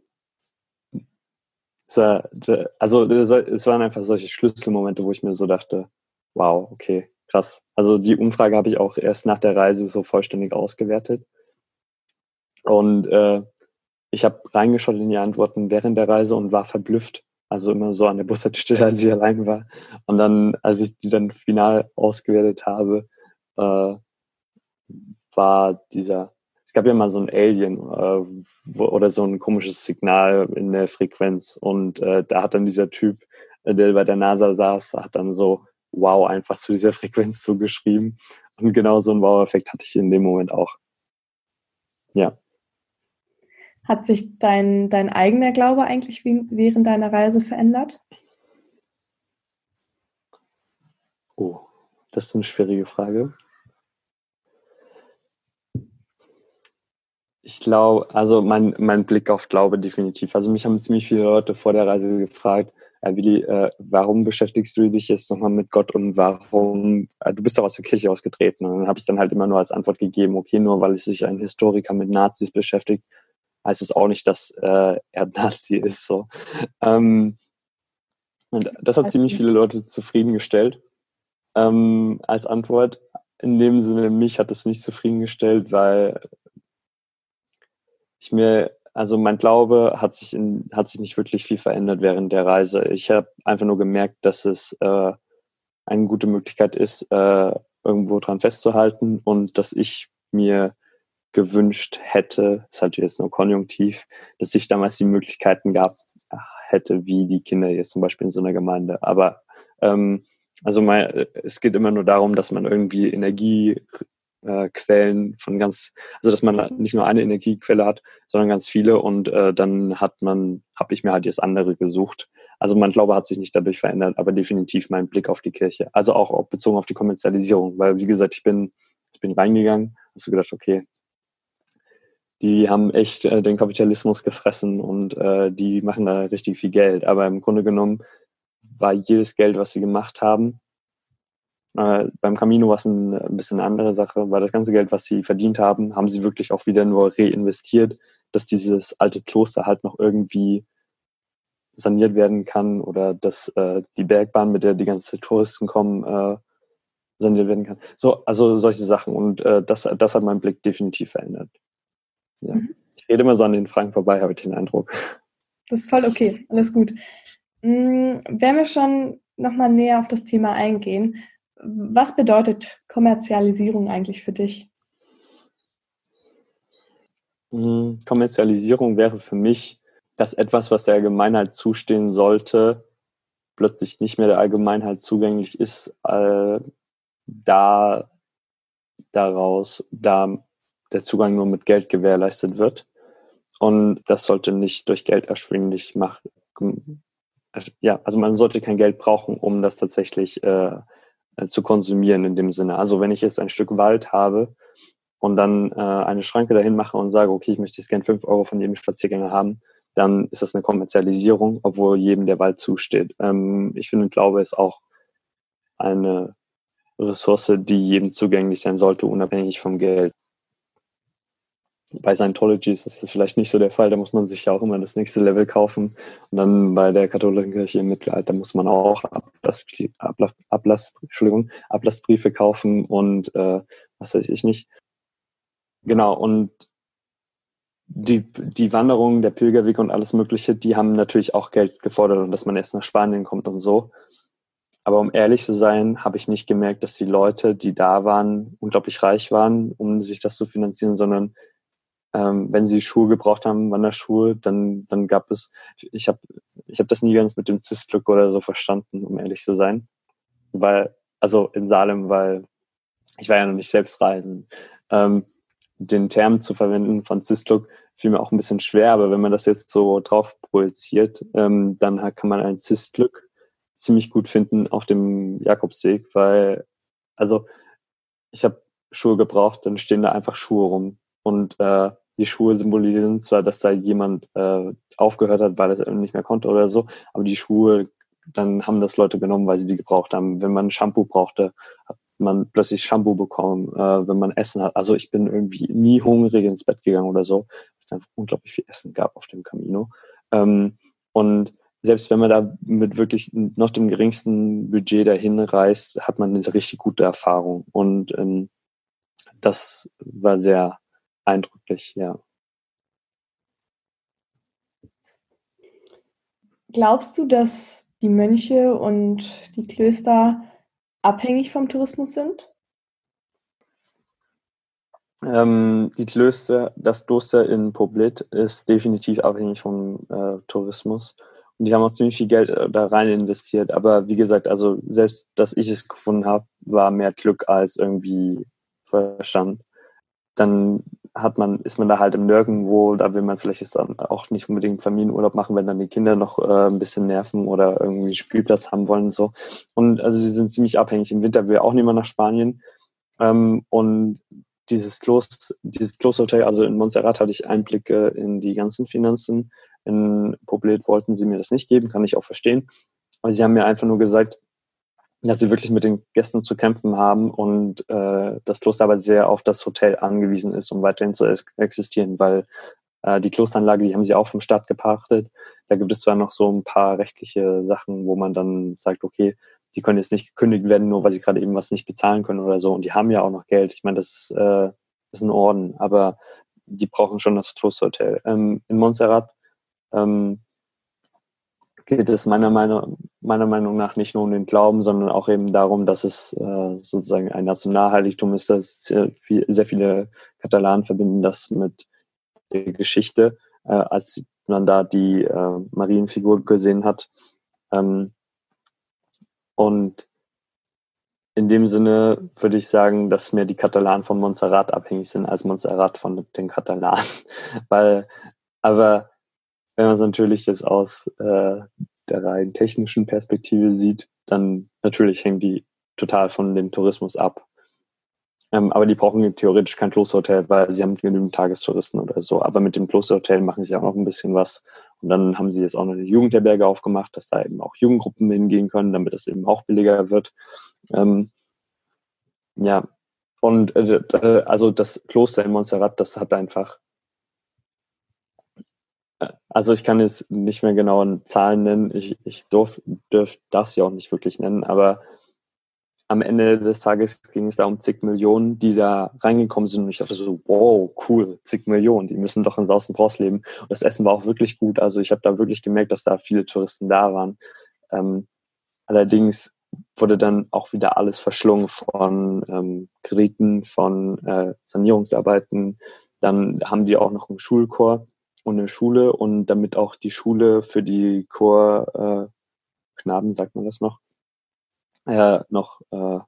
B: also es waren einfach solche Schlüsselmomente, wo ich mir so dachte, wow, okay, krass. Also die Umfrage habe ich auch erst nach der Reise so vollständig ausgewertet. Und äh, ich habe reingeschaut in die Antworten während der Reise und war verblüfft. Also immer so an der Bushaltestelle, als ich allein war. Und dann, als ich die dann final ausgewertet habe, äh, war dieser es gab ja mal so ein Alien äh, wo, oder so ein komisches Signal in der Frequenz und äh, da hat dann dieser Typ, äh, der bei der NASA saß, hat dann so wow einfach zu dieser [LAUGHS] Frequenz zugeschrieben und genau so einen Wow-Effekt hatte ich in dem Moment auch. Ja.
A: Hat sich dein, dein eigener Glaube eigentlich während deiner Reise verändert?
B: Oh, das ist eine schwierige Frage. Ich glaube, also mein, mein Blick auf Glaube definitiv. Also mich haben ziemlich viele Leute vor der Reise gefragt, äh, Willi, äh, warum beschäftigst du dich jetzt nochmal mit Gott und warum, äh, du bist doch aus der Kirche ausgetreten. Und dann habe ich dann halt immer nur als Antwort gegeben, okay, nur weil sich ein Historiker mit Nazis beschäftigt, heißt es auch nicht, dass äh, er [LAUGHS] Nazi ist. So. Ähm, und das hat ziemlich viele Leute zufriedengestellt ähm, als Antwort. In dem Sinne, mich hat es nicht zufriedengestellt, weil ich mir, also mein Glaube hat sich in, hat sich nicht wirklich viel verändert während der Reise. Ich habe einfach nur gemerkt, dass es äh, eine gute Möglichkeit ist, äh, irgendwo dran festzuhalten und dass ich mir gewünscht hätte, ist halt jetzt nur konjunktiv, dass ich damals die Möglichkeiten gab hätte, wie die Kinder jetzt zum Beispiel in so einer Gemeinde. Aber ähm, also mal, es geht immer nur darum, dass man irgendwie Energie äh, von ganz, also dass man nicht nur eine Energiequelle hat, sondern ganz viele und äh, dann hat man, habe ich mir halt jetzt andere gesucht. Also mein Glaube hat sich nicht dadurch verändert, aber definitiv mein Blick auf die Kirche. Also auch, auch bezogen auf die Kommerzialisierung, weil wie gesagt, ich bin, ich bin reingegangen, habe so gedacht, okay, die haben echt äh, den Kapitalismus gefressen und äh, die machen da richtig viel Geld. Aber im Grunde genommen war jedes Geld, was sie gemacht haben, äh, beim Camino war es ein, ein bisschen eine andere Sache, weil das ganze Geld, was sie verdient haben, haben sie wirklich auch wieder nur reinvestiert, dass dieses alte Kloster halt noch irgendwie saniert werden kann oder dass äh, die Bergbahn, mit der die ganzen Touristen kommen, äh, saniert werden kann. So, also solche Sachen. Und äh, das, das hat meinen Blick definitiv verändert. Ja. Mhm. Ich rede immer so an den Fragen vorbei, habe ich den Eindruck.
A: Das ist voll okay, alles gut. Mhm, wenn wir schon nochmal näher auf das Thema eingehen, was bedeutet Kommerzialisierung eigentlich für dich?
B: Hm, Kommerzialisierung wäre für mich, dass etwas, was der Allgemeinheit zustehen sollte, plötzlich nicht mehr der Allgemeinheit zugänglich ist, äh, da daraus, da der Zugang nur mit Geld gewährleistet wird. Und das sollte nicht durch Geld erschwinglich machen. Ja, also man sollte kein Geld brauchen, um das tatsächlich äh, äh, zu konsumieren in dem Sinne. Also wenn ich jetzt ein Stück Wald habe und dann äh, eine Schranke dahin mache und sage, okay, ich möchte jetzt gern fünf Euro von jedem Spaziergänger haben, dann ist das eine Kommerzialisierung, obwohl jedem der Wald zusteht. Ähm, ich finde, Glaube ist auch eine Ressource, die jedem zugänglich sein sollte, unabhängig vom Geld bei Scientology ist das vielleicht nicht so der Fall. Da muss man sich ja auch immer das nächste Level kaufen. Und dann bei der katholischen Kirche im Mittelalter muss man auch Ablass, Ablass, Ablass, Entschuldigung, Ablassbriefe kaufen und äh, was weiß ich nicht. Genau, und die, die Wanderung, der Pilgerweg und alles Mögliche, die haben natürlich auch Geld gefordert und dass man erst nach Spanien kommt und so. Aber um ehrlich zu sein, habe ich nicht gemerkt, dass die Leute, die da waren, unglaublich reich waren, um sich das zu finanzieren, sondern ähm, wenn sie Schuhe gebraucht haben, Wanderschuhe, dann, dann gab es, ich habe ich hab das nie ganz mit dem Zistlook oder so verstanden, um ehrlich zu sein. Weil, also in Salem, weil ich war ja noch nicht selbst reisen. Ähm, den Term zu verwenden von Zistlook fiel mir auch ein bisschen schwer, aber wenn man das jetzt so drauf projiziert, ähm, dann kann man ein Zistlook ziemlich gut finden auf dem Jakobsweg, weil, also ich habe Schuhe gebraucht, dann stehen da einfach Schuhe rum. Und äh, die Schuhe symbolisieren zwar, dass da jemand äh, aufgehört hat, weil er es nicht mehr konnte oder so, aber die Schuhe, dann haben das Leute genommen, weil sie die gebraucht haben. Wenn man Shampoo brauchte, hat man plötzlich Shampoo bekommen, äh, wenn man Essen hat. Also ich bin irgendwie nie hungrig ins Bett gegangen oder so, weil es einfach unglaublich viel Essen gab auf dem Camino. Ähm, und selbst wenn man da mit wirklich noch dem geringsten Budget dahin reist, hat man eine richtig gute Erfahrung. Und ähm, das war sehr eindrücklich, ja.
A: Glaubst du, dass die Mönche und die Klöster abhängig vom Tourismus sind?
B: Ähm, die Klöster, das Kloster in Poblit ist definitiv abhängig vom äh, Tourismus. Und die haben auch ziemlich viel Geld äh, da rein investiert. Aber wie gesagt, also selbst, dass ich es gefunden habe, war mehr Glück als irgendwie Verstand. Dann hat man, ist man da halt im Nirgendwo, da will man vielleicht jetzt dann auch nicht unbedingt Familienurlaub machen, wenn dann die Kinder noch äh, ein bisschen nerven oder irgendwie Spielplatz haben wollen und so. Und also sie sind ziemlich abhängig. Im Winter will auch niemand nach Spanien. Ähm, und dieses Kloster, dieses Klosterhotel, also in Montserrat hatte ich Einblicke in die ganzen Finanzen. In Poblet wollten sie mir das nicht geben, kann ich auch verstehen. Aber sie haben mir einfach nur gesagt, dass sie wirklich mit den Gästen zu kämpfen haben und äh, das Kloster aber sehr auf das Hotel angewiesen ist, um weiterhin zu existieren, weil äh, die Klosteranlage, die haben sie auch vom Staat gepachtet. Da gibt es zwar noch so ein paar rechtliche Sachen, wo man dann sagt, okay, die können jetzt nicht gekündigt werden, nur weil sie gerade eben was nicht bezahlen können oder so. Und die haben ja auch noch Geld. Ich meine, das äh, ist ein Orden, aber die brauchen schon das Klosterhotel. Ähm, in Montserrat ähm, geht es meiner Meinung, meiner Meinung nach nicht nur um den Glauben, sondern auch eben darum, dass es äh, sozusagen ein Nationalheiligtum ist, dass sehr, viel, sehr viele Katalanen verbinden das mit der Geschichte, äh, als man da die äh, Marienfigur gesehen hat. Ähm, und in dem Sinne würde ich sagen, dass mehr die Katalanen von Montserrat abhängig sind als Montserrat von den Katalanen. [LAUGHS] Weil, aber wenn man es natürlich jetzt aus äh, der rein technischen Perspektive sieht, dann natürlich hängen die total von dem Tourismus ab. Ähm, aber die brauchen theoretisch kein Klosterhotel, weil sie haben genügend Tagestouristen oder so. Aber mit dem Klosterhotel machen sie auch noch ein bisschen was. Und dann haben sie jetzt auch noch eine Jugendherberge aufgemacht, dass da eben auch Jugendgruppen hingehen können, damit es eben auch billiger wird. Ähm, ja, und äh, äh also das Kloster in Montserrat, das hat einfach also ich kann jetzt nicht mehr genaue Zahlen nennen. Ich, ich durf, dürf das ja auch nicht wirklich nennen, aber am Ende des Tages ging es da um zig Millionen, die da reingekommen sind. Und ich dachte so, wow, cool, zig Millionen, die müssen doch in Saus und Braus leben. Und das Essen war auch wirklich gut. Also ich habe da wirklich gemerkt, dass da viele Touristen da waren. Ähm, allerdings wurde dann auch wieder alles verschlungen von ähm, Krediten, von äh, Sanierungsarbeiten. Dann haben die auch noch einen Schulchor und eine Schule und damit auch die Schule für die Chorknaben, äh, Knaben, sagt man das noch, äh, noch äh,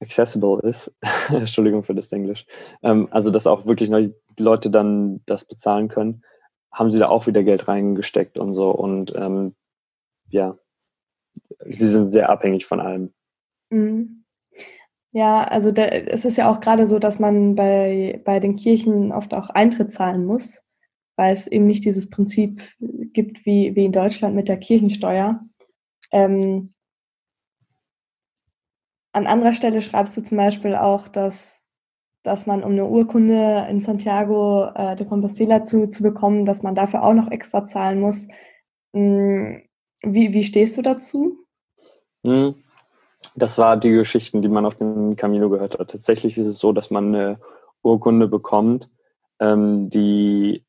B: accessible ist. [LAUGHS] Entschuldigung für das Englisch. Ähm, also, dass auch wirklich neue Leute dann das bezahlen können, haben sie da auch wieder Geld reingesteckt und so. Und ähm, ja, sie sind sehr abhängig von allem.
A: Mhm. Ja, also da, es ist ja auch gerade so, dass man bei, bei den Kirchen oft auch Eintritt zahlen muss, weil es eben nicht dieses Prinzip gibt wie, wie in Deutschland mit der Kirchensteuer. Ähm, an anderer Stelle schreibst du zum Beispiel auch, dass, dass man, um eine Urkunde in Santiago äh, de Compostela zu, zu bekommen, dass man dafür auch noch extra zahlen muss. Hm, wie, wie stehst du dazu?
B: Hm. Das war die Geschichten, die man auf dem Camino gehört hat. Tatsächlich ist es so, dass man eine Urkunde bekommt, ähm, die,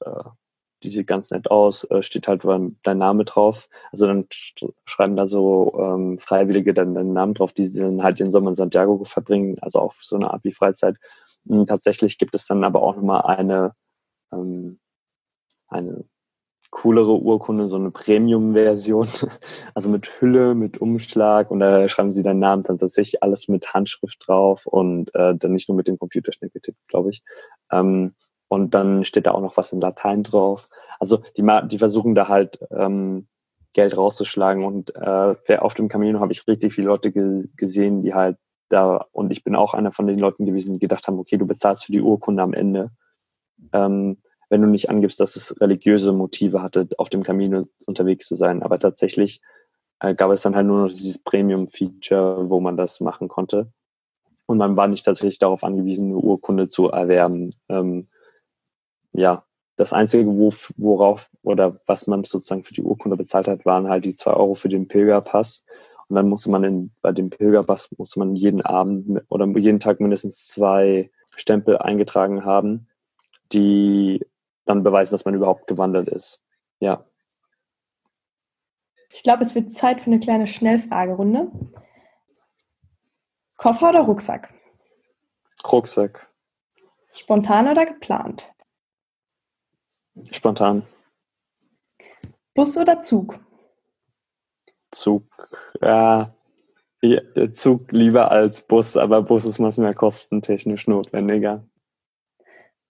B: äh, die sieht ganz nett aus, äh, steht halt dein Name drauf. Also dann schreiben da so ähm, Freiwillige dann deinen Namen drauf, die dann halt den Sommer in Santiago verbringen, also auch so eine Art wie Freizeit. Und tatsächlich gibt es dann aber auch nochmal eine, ähm, eine coolere Urkunde, so eine Premium-Version, [LAUGHS] also mit Hülle, mit Umschlag und da schreiben sie deinen Namen dann tatsächlich alles mit Handschrift drauf und äh, dann nicht nur mit dem Computerschnitt getippt, glaube ich. Ähm, und dann steht da auch noch was in Latein drauf. Also die, die versuchen da halt ähm, Geld rauszuschlagen. Und äh, auf dem Camino habe ich richtig viele Leute ge gesehen, die halt da, und ich bin auch einer von den Leuten gewesen, die gedacht haben, okay, du bezahlst für die Urkunde am Ende. Ähm, wenn du nicht angibst, dass es religiöse Motive hatte, auf dem Camino unterwegs zu sein. Aber tatsächlich äh, gab es dann halt nur noch dieses Premium-Feature, wo man das machen konnte. Und man war nicht tatsächlich darauf angewiesen, eine Urkunde zu erwerben. Ähm, ja, das Einzige, wo, worauf oder was man sozusagen für die Urkunde bezahlt hat, waren halt die zwei Euro für den Pilgerpass. Und dann musste man in, bei dem Pilgerpass musste man jeden Abend oder jeden Tag mindestens zwei Stempel eingetragen haben, die dann beweisen, dass man überhaupt gewandert ist. Ja.
A: Ich glaube, es wird Zeit für eine kleine Schnellfragerunde. Koffer oder Rucksack?
B: Rucksack.
A: Spontan oder geplant?
B: Spontan.
A: Bus oder Zug?
B: Zug. Ja, Zug lieber als Bus, aber Bus ist manchmal kostentechnisch notwendiger.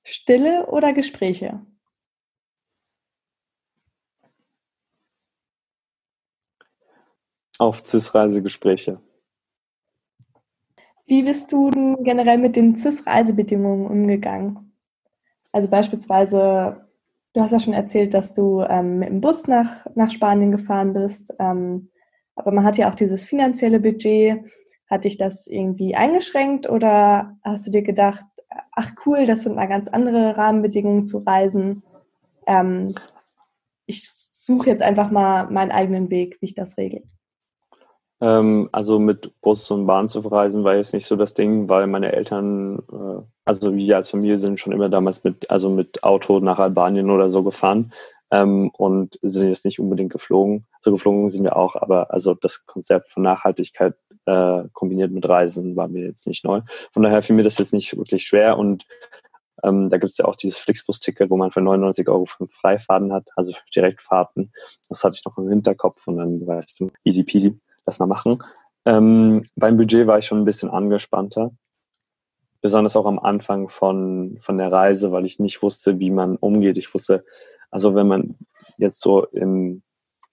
A: Stille oder Gespräche?
B: Auf CIS-Reisegespräche.
A: Wie bist du denn generell mit den CIS-Reisebedingungen umgegangen? Also beispielsweise, du hast ja schon erzählt, dass du ähm, mit dem Bus nach, nach Spanien gefahren bist, ähm, aber man hat ja auch dieses finanzielle Budget. Hat dich das irgendwie eingeschränkt oder hast du dir gedacht, ach cool, das sind mal ganz andere Rahmenbedingungen zu reisen? Ähm, ich suche jetzt einfach mal meinen eigenen Weg, wie ich das regle.
B: Ähm, also mit Bus und Bahn zu verreisen war jetzt nicht so das Ding, weil meine Eltern, äh, also wir als Familie sind schon immer damals mit, also mit Auto nach Albanien oder so gefahren ähm, und sind jetzt nicht unbedingt geflogen. So also geflogen sind wir auch, aber also das Konzept von Nachhaltigkeit äh, kombiniert mit Reisen war mir jetzt nicht neu. Von daher fiel mir das jetzt nicht wirklich schwer und ähm, da gibt es ja auch dieses Flixbus-Ticket, wo man für 99 Euro fünf Freifahrten hat, also Direktfahrten. Das hatte ich noch im Hinterkopf und dann war ich so easy peasy das mal machen. Ähm, beim Budget war ich schon ein bisschen angespannter. Besonders auch am Anfang von, von der Reise, weil ich nicht wusste, wie man umgeht. Ich wusste, also wenn man jetzt so im,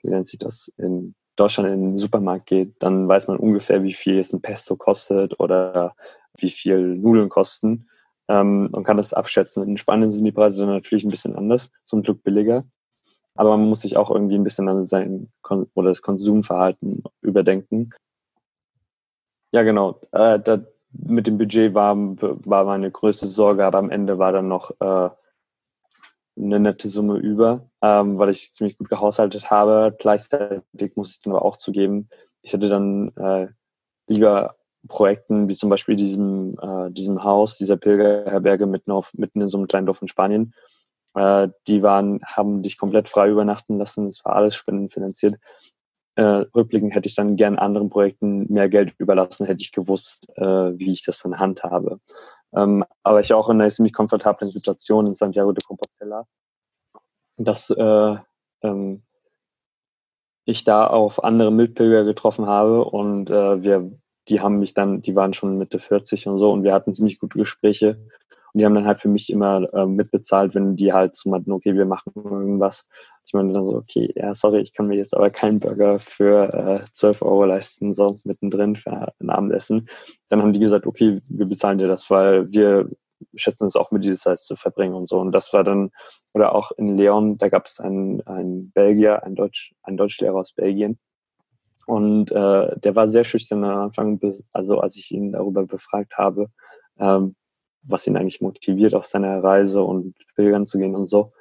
B: wie nennt sich das, in Deutschland in den Supermarkt geht, dann weiß man ungefähr, wie viel jetzt ein Pesto kostet oder wie viel Nudeln kosten ähm, und kann das abschätzen. In Spanien sind die Preise dann natürlich ein bisschen anders, zum Glück billiger. Aber man muss sich auch irgendwie ein bisschen an sein Kon oder das Konsumverhalten überdenken. Ja, genau. Äh, da, mit dem Budget war, war meine größte Sorge, aber am Ende war dann noch äh, eine nette Summe über, ähm, weil ich ziemlich gut gehaushaltet habe. Gleichzeitig muss ich dann aber auch zugeben, ich hätte dann äh, lieber Projekten wie zum Beispiel diesem, äh, diesem Haus, dieser Pilgerherberge mitten, auf, mitten in so einem kleinen Dorf in Spanien, äh, die waren, haben dich komplett frei übernachten lassen. Es war alles spendenfinanziert. Äh, rückblickend hätte ich dann gern anderen Projekten mehr Geld überlassen, hätte ich gewusst, äh, wie ich das dann handhabe. Ähm, aber ich auch in einer ziemlich komfortablen Situation in Santiago de Compostela, dass äh, ähm, ich da auf andere Mitpilger getroffen habe und äh, wir, die haben mich dann, die waren schon Mitte 40 und so und wir hatten ziemlich gute Gespräche und die haben dann halt für mich immer äh, mitbezahlt, wenn die halt so meinten, okay, wir machen irgendwas. Ich meine dann so, okay, ja, sorry, ich kann mir jetzt aber keinen Burger für äh, 12 Euro leisten, so mittendrin für ein Abendessen. Dann haben die gesagt, okay, wir bezahlen dir das, weil wir schätzen es auch mit dieser Zeit zu verbringen und so. Und das war dann, oder auch in Leon, da gab es einen, einen Belgier, einen, Deutsch, einen Deutschlehrer aus Belgien. Und äh, der war sehr schüchtern am Anfang, bis, also als ich ihn darüber befragt habe, ähm, was ihn eigentlich motiviert, auf seiner Reise und pilgern zu gehen und so.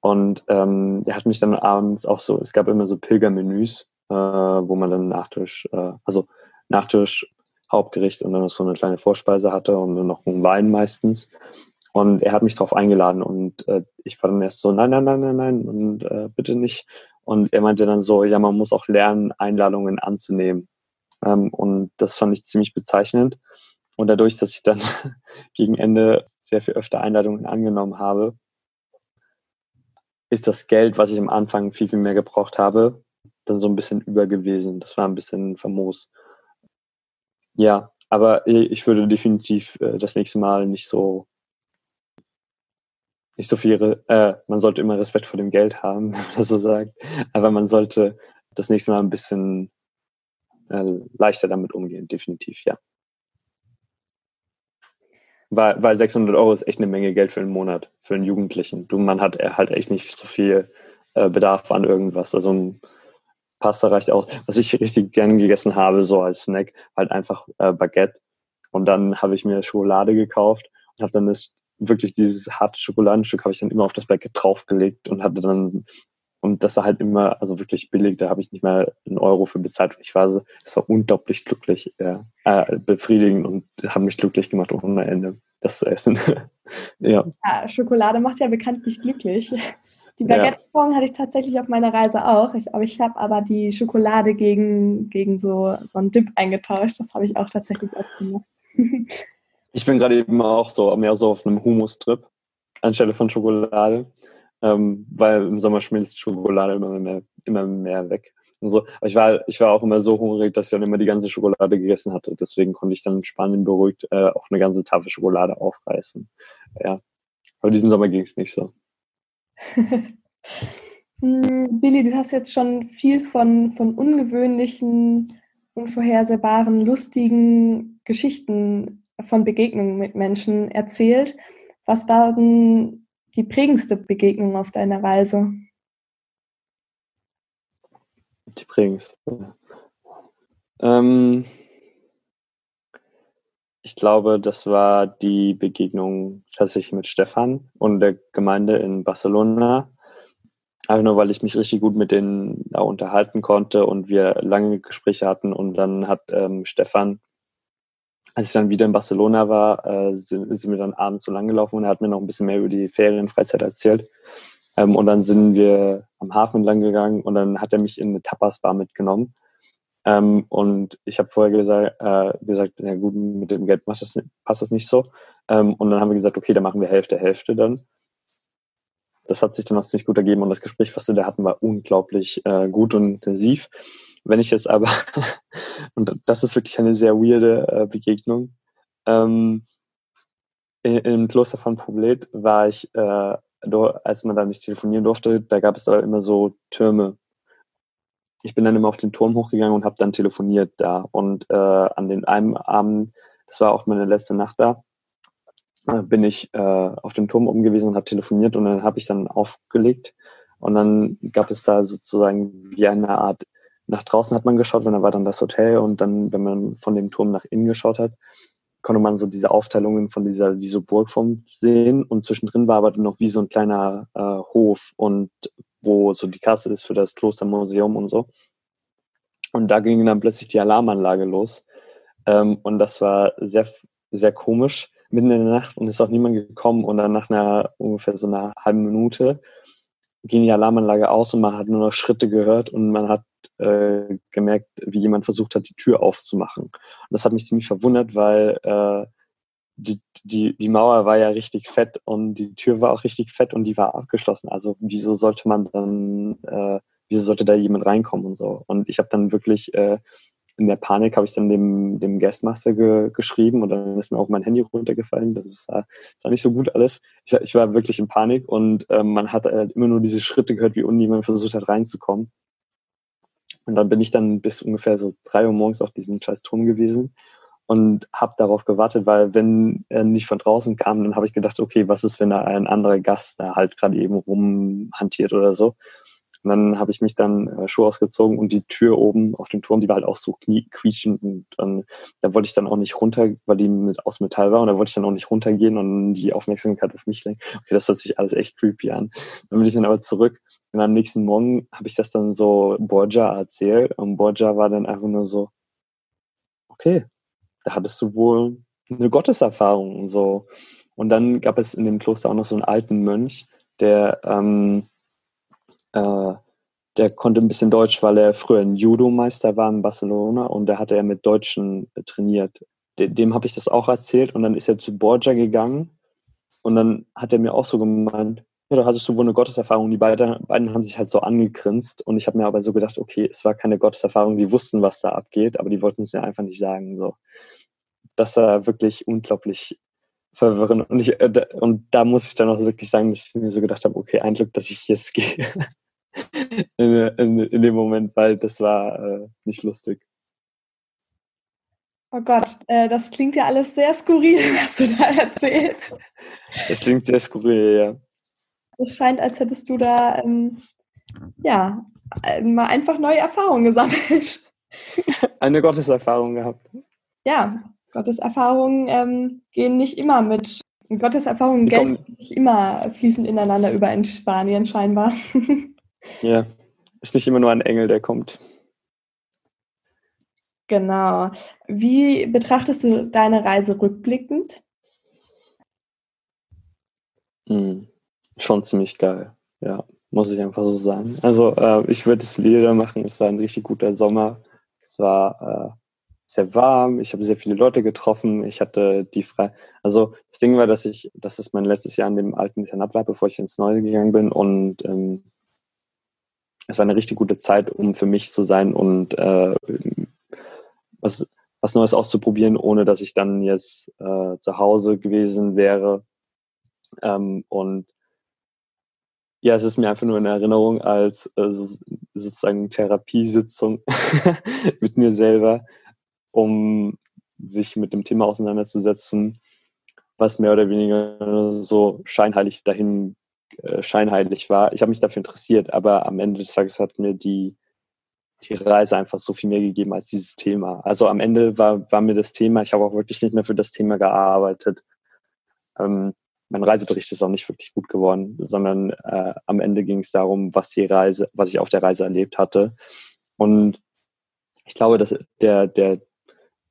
B: Und ähm, der hat mich dann abends auch so, es gab immer so Pilgermenüs, äh, wo man dann Nachtisch, äh, also Nachtisch, Hauptgericht und dann noch so eine kleine Vorspeise hatte und dann noch einen Wein meistens. Und er hat mich darauf eingeladen und äh, ich war dann erst so, nein, nein, nein, nein, nein und äh, bitte nicht. Und er meinte dann so, ja, man muss auch lernen, Einladungen anzunehmen. Ähm, und das fand ich ziemlich bezeichnend. Und dadurch, dass ich dann [LAUGHS] gegen Ende sehr viel öfter Einladungen angenommen habe, ist das Geld, was ich am Anfang viel, viel mehr gebraucht habe, dann so ein bisschen über gewesen. Das war ein bisschen famos. Ja, aber ich würde definitiv äh, das nächste Mal nicht so nicht so viel, äh, man sollte immer Respekt vor dem Geld haben, [LAUGHS] wenn man das so sagt, aber man sollte das nächste Mal ein bisschen äh, leichter damit umgehen, definitiv, ja. Weil, weil 600 Euro ist echt eine Menge Geld für einen Monat, für einen Jugendlichen. Du, man hat halt echt nicht so viel äh, Bedarf an irgendwas. Also ein Pasta reicht aus. Was ich richtig gern gegessen habe, so als Snack, halt einfach äh, Baguette. Und dann habe ich mir Schokolade gekauft und habe dann das wirklich dieses harte Schokoladenstück habe ich dann immer auf das Baguette draufgelegt und hatte dann und das war halt immer, also wirklich billig, da habe ich nicht mal einen Euro für bezahlt. Ich war so, es war unglaublich glücklich, ja, äh, befriedigend und hat mich glücklich gemacht ohne Ende, das zu essen. [LAUGHS]
A: ja. ja. Schokolade macht ja bekanntlich glücklich. Die Baguette-Form ja. hatte ich tatsächlich auf meiner Reise auch. Ich, aber ich habe aber die Schokolade gegen, gegen so, so einen Dip eingetauscht. Das habe ich auch tatsächlich auch gemacht. [LAUGHS]
B: ich bin gerade eben auch so mehr so auf einem Humus-Trip anstelle von Schokolade ähm, weil im Sommer schmilzt Schokolade immer mehr, immer mehr weg. Und so. Aber ich war, ich war auch immer so hungrig, dass ich dann immer die ganze Schokolade gegessen hatte. Deswegen konnte ich dann in Spanien beruhigt äh, auch eine ganze Tafel Schokolade aufreißen. Ja. Aber diesen Sommer ging es nicht so. [LAUGHS]
A: Hm, Billy, du hast jetzt schon viel von, von ungewöhnlichen, unvorhersehbaren, lustigen Geschichten von Begegnungen mit Menschen erzählt. Was waren die prägendste Begegnung auf deiner Reise?
B: Die prägendste. Ähm, ich glaube, das war die Begegnung tatsächlich mit Stefan und der Gemeinde in Barcelona. Einfach nur, weil ich mich richtig gut mit denen da unterhalten konnte und wir lange Gespräche hatten. Und dann hat ähm, Stefan als ich dann wieder in Barcelona war, äh, sind, sind wir dann abends so lang gelaufen und er hat mir noch ein bisschen mehr über die Ferienfreizeit erzählt. Ähm, und dann sind wir am Hafen lang gegangen und dann hat er mich in eine Tapas-Bar mitgenommen. Ähm, und ich habe vorher gesagt, äh, gesagt, ja gut, mit dem Geld das, passt das nicht so. Ähm, und dann haben wir gesagt, okay, dann machen wir Hälfte, Hälfte dann. Das hat sich dann auch ziemlich gut ergeben und das Gespräch, was wir da hatten, war unglaublich äh, gut und intensiv. Wenn ich jetzt aber, [LAUGHS] und das ist wirklich eine sehr weirde äh, Begegnung, ähm, im Kloster von Poblet war ich, äh, als man da nicht telefonieren durfte, da gab es da immer so Türme. Ich bin dann immer auf den Turm hochgegangen und habe dann telefoniert da. Und äh, an den einen Abend, das war auch meine letzte Nacht da, bin ich äh, auf dem Turm oben und habe telefoniert und dann habe ich dann aufgelegt. Und dann gab es da sozusagen wie eine Art nach draußen hat man geschaut, wenn da war dann das Hotel und dann, wenn man von dem Turm nach innen geschaut hat, konnte man so diese Aufteilungen von dieser wie so Burgform sehen und zwischendrin war aber dann noch wie so ein kleiner äh, Hof und wo so die Kasse ist für das Klostermuseum und so. Und da ging dann plötzlich die Alarmanlage los ähm, und das war sehr sehr komisch mitten in der Nacht und ist auch niemand gekommen und dann nach einer ungefähr so einer halben Minute ging die Alarmanlage aus und man hat nur noch Schritte gehört und man hat äh, gemerkt, wie jemand versucht hat, die Tür aufzumachen. Und das hat mich ziemlich verwundert, weil äh, die, die, die Mauer war ja richtig fett und die Tür war auch richtig fett und die war abgeschlossen. Also wieso sollte man dann, äh, wieso sollte da jemand reinkommen und so? Und ich habe dann wirklich äh, in der Panik habe ich dann dem, dem Guestmaster ge, geschrieben und dann ist mir auch mein Handy runtergefallen. Das war, das war nicht so gut alles. Ich, ich war wirklich in Panik und äh, man hat halt immer nur diese Schritte gehört, wie unten jemand versucht hat reinzukommen. Und dann bin ich dann bis ungefähr so drei Uhr morgens auf diesem scheiß Turm gewesen und habe darauf gewartet, weil wenn er nicht von draußen kam, dann habe ich gedacht, okay, was ist, wenn da ein anderer Gast da halt gerade eben rumhantiert oder so. Und dann habe ich mich dann äh, Schuhe ausgezogen und die Tür oben auf dem Turm, die war halt auch so quietschend und dann, da wollte ich dann auch nicht runter, weil die mit aus Metall war und da wollte ich dann auch nicht runtergehen und die Aufmerksamkeit auf mich lenken. Okay, das hört sich alles echt creepy an. Dann bin ich dann aber zurück und am nächsten Morgen habe ich das dann so Borja erzählt und Borja war dann einfach nur so, okay, da hattest du wohl eine Gotteserfahrung und so. Und dann gab es in dem Kloster auch noch so einen alten Mönch, der ähm, äh, der konnte ein bisschen Deutsch, weil er früher ein Judo-Meister war in Barcelona und da hatte er mit Deutschen äh, trainiert. Dem, dem habe ich das auch erzählt und dann ist er zu Borja gegangen und dann hat er mir auch so gemeint, ja, da hattest du wohl eine Gotteserfahrung. Die beiden, beiden haben sich halt so angegrinst und ich habe mir aber so gedacht, okay, es war keine Gotteserfahrung, die wussten, was da abgeht, aber die wollten es mir einfach nicht sagen. So, das war wirklich unglaublich verwirrend und ich äh, und da muss ich dann auch wirklich sagen, dass ich mir so gedacht habe, okay, ein Glück, dass ich jetzt [LAUGHS] gehe. In, in, in, dem Moment, weil das war äh, nicht lustig.
A: Oh Gott, äh, das klingt ja alles sehr skurril, [LAUGHS] was du da erzählst.
B: Das klingt sehr skurril, ja.
A: Es scheint, als hättest du da ähm, ja äh, mal einfach neue Erfahrungen gesammelt. [LAUGHS]
B: Eine Gotteserfahrung gehabt.
A: Ja, Gotteserfahrungen ähm, gehen nicht immer mit. Gotteserfahrungen gehen nicht immer fließen ineinander über in Spanien scheinbar. [LAUGHS]
B: Ja, ist nicht immer nur ein Engel, der kommt.
A: Genau. Wie betrachtest du deine Reise rückblickend?
B: Hm, schon ziemlich geil, ja, muss ich einfach so sagen. Also äh, ich würde es wieder machen. Es war ein richtig guter Sommer. Es war äh, sehr warm. Ich habe sehr viele Leute getroffen. Ich hatte die frei. Also das Ding war, dass ich, das ist mein letztes Jahr in dem alten Internat war, bevor ich ins Neue gegangen bin und ähm, es war eine richtig gute Zeit, um für mich zu sein und äh, was, was Neues auszuprobieren, ohne dass ich dann jetzt äh, zu Hause gewesen wäre. Ähm, und ja, es ist mir einfach nur in Erinnerung als äh, so, sozusagen Therapiesitzung [LAUGHS] mit mir selber, um sich mit dem Thema auseinanderzusetzen, was mehr oder weniger so scheinheilig dahin äh, scheinheilig war. Ich habe mich dafür interessiert, aber am Ende des Tages hat mir die, die Reise einfach so viel mehr gegeben als dieses Thema. Also am Ende war, war mir das Thema, ich habe auch wirklich nicht mehr für das Thema gearbeitet. Ähm, mein Reisebericht ist auch nicht wirklich gut geworden, sondern äh, am Ende ging es darum, was die Reise, was ich auf der Reise erlebt hatte. Und ich glaube, dass der, der,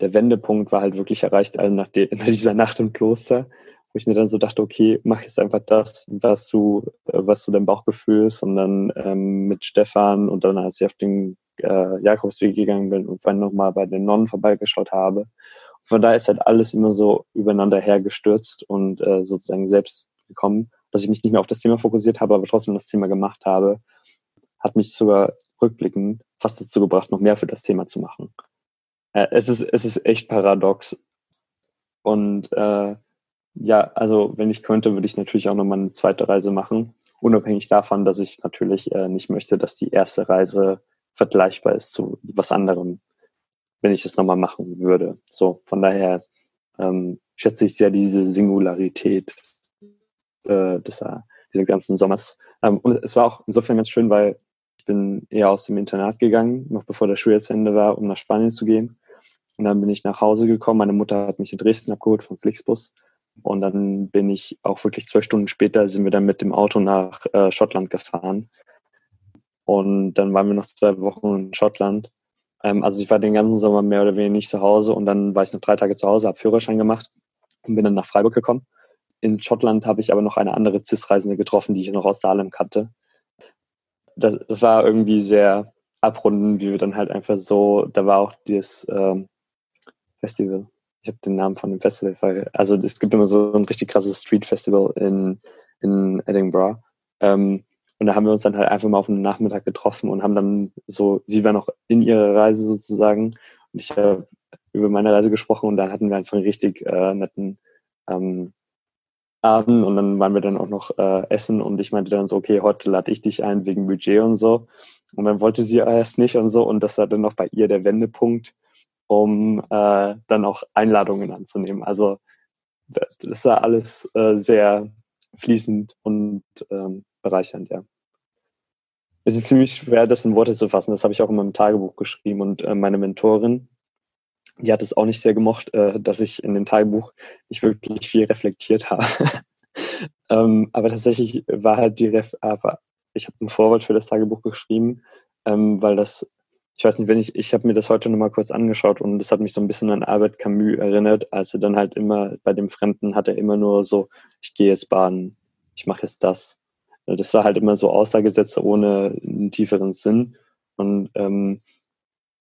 B: der Wendepunkt war halt wirklich erreicht, also nach, de, [LAUGHS] nach dieser Nacht im Kloster, wo ich mir dann so dachte, okay, mach jetzt einfach das, was du, äh, was du dein Bauchgefühl ist und dann ähm, mit Stefan und dann, als ich auf den äh, Jakobsweg gegangen bin und vorhin nochmal bei den Nonnen vorbeigeschaut habe. Und von da ist halt alles immer so übereinander hergestürzt und äh, sozusagen selbst gekommen, dass ich mich nicht mehr auf das Thema fokussiert habe, aber trotzdem das Thema gemacht habe, hat mich sogar rückblickend fast dazu gebracht, noch mehr für das Thema zu machen. Äh, es ist, es ist echt paradox. Und äh, ja, also wenn ich könnte, würde ich natürlich auch nochmal eine zweite Reise machen. Unabhängig davon, dass ich natürlich äh, nicht möchte, dass die erste Reise vergleichbar ist zu was anderem, wenn ich es nochmal machen würde. So, von daher ähm, schätze ich sehr diese Singularität äh, des, dieses ganzen Sommers. Ähm, und es war auch insofern ganz schön, weil ich bin eher aus dem Internat gegangen, noch bevor der Schuljahr zu Ende war, um nach Spanien zu gehen. Und dann bin ich nach Hause gekommen. Meine Mutter hat mich in Dresden abgeholt vom Flixbus. Und dann bin ich auch wirklich zwei Stunden später sind wir dann mit dem Auto nach äh, Schottland gefahren. Und dann waren wir noch zwei Wochen in Schottland. Ähm, also ich war den ganzen Sommer mehr oder weniger nicht zu Hause und dann war ich noch drei Tage zu Hause, habe Führerschein gemacht und bin dann nach Freiburg gekommen. In Schottland habe ich aber noch eine andere CIS-Reisende getroffen, die ich noch aus Salem kannte. Das, das war irgendwie sehr abrunden, wie wir dann halt einfach so, da war auch dieses ähm, Festival, ich habe den Namen von dem Festival vergessen. Also es gibt immer so ein richtig krasses Street Festival in, in Edinburgh. Ähm, und da haben wir uns dann halt einfach mal auf einen Nachmittag getroffen und haben dann so, sie war noch in ihrer Reise sozusagen und ich habe über meine Reise gesprochen und dann hatten wir einfach einen richtig äh, netten ähm, Abend und dann waren wir dann auch noch äh, essen und ich meinte dann so, okay, heute lade ich dich ein wegen Budget und so. Und dann wollte sie erst nicht und so und das war dann noch bei ihr der Wendepunkt um äh, dann auch Einladungen anzunehmen. Also das war alles äh, sehr fließend und ähm, bereichernd, ja. Es ist ziemlich schwer, das in Worte zu fassen. Das habe ich auch in meinem Tagebuch geschrieben und äh, meine Mentorin, die hat es auch nicht sehr gemocht, äh, dass ich in dem Tagebuch nicht wirklich viel reflektiert habe. [LAUGHS] ähm, aber tatsächlich war halt die Ref ich habe ein Vorwort für das Tagebuch geschrieben, ähm, weil das ich weiß nicht, wenn ich, ich habe mir das heute nochmal kurz angeschaut und das hat mich so ein bisschen an Albert Camus erinnert, als er dann halt immer bei dem Fremden hat er immer nur so, ich gehe jetzt baden, ich mache jetzt das. Das war halt immer so Aussagesätze ohne einen tieferen Sinn. Und ähm,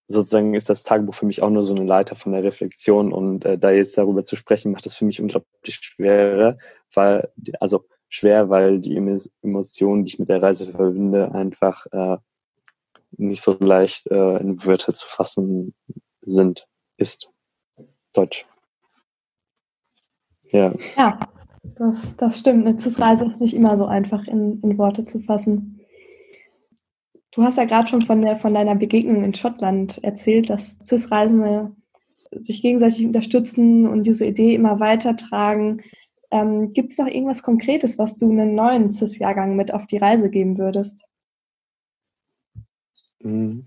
B: sozusagen ist das Tagebuch für mich auch nur so eine Leiter von der Reflexion und äh, da jetzt darüber zu sprechen, macht das für mich unglaublich schwerer, weil, also schwer, weil die Emotionen, die ich mit der Reise verbinde, einfach äh, nicht so leicht äh, in Wörter zu fassen sind, ist. Deutsch.
A: Ja. Ja, das, das stimmt. Eine CIS-Reise ist nicht immer so einfach in, in Worte zu fassen. Du hast ja gerade schon von, der, von deiner Begegnung in Schottland erzählt, dass CIS-Reisende sich gegenseitig unterstützen und diese Idee immer weitertragen. Ähm, Gibt es noch irgendwas Konkretes, was du einen neuen CIS-Jahrgang mit auf die Reise geben würdest?
B: Mhm.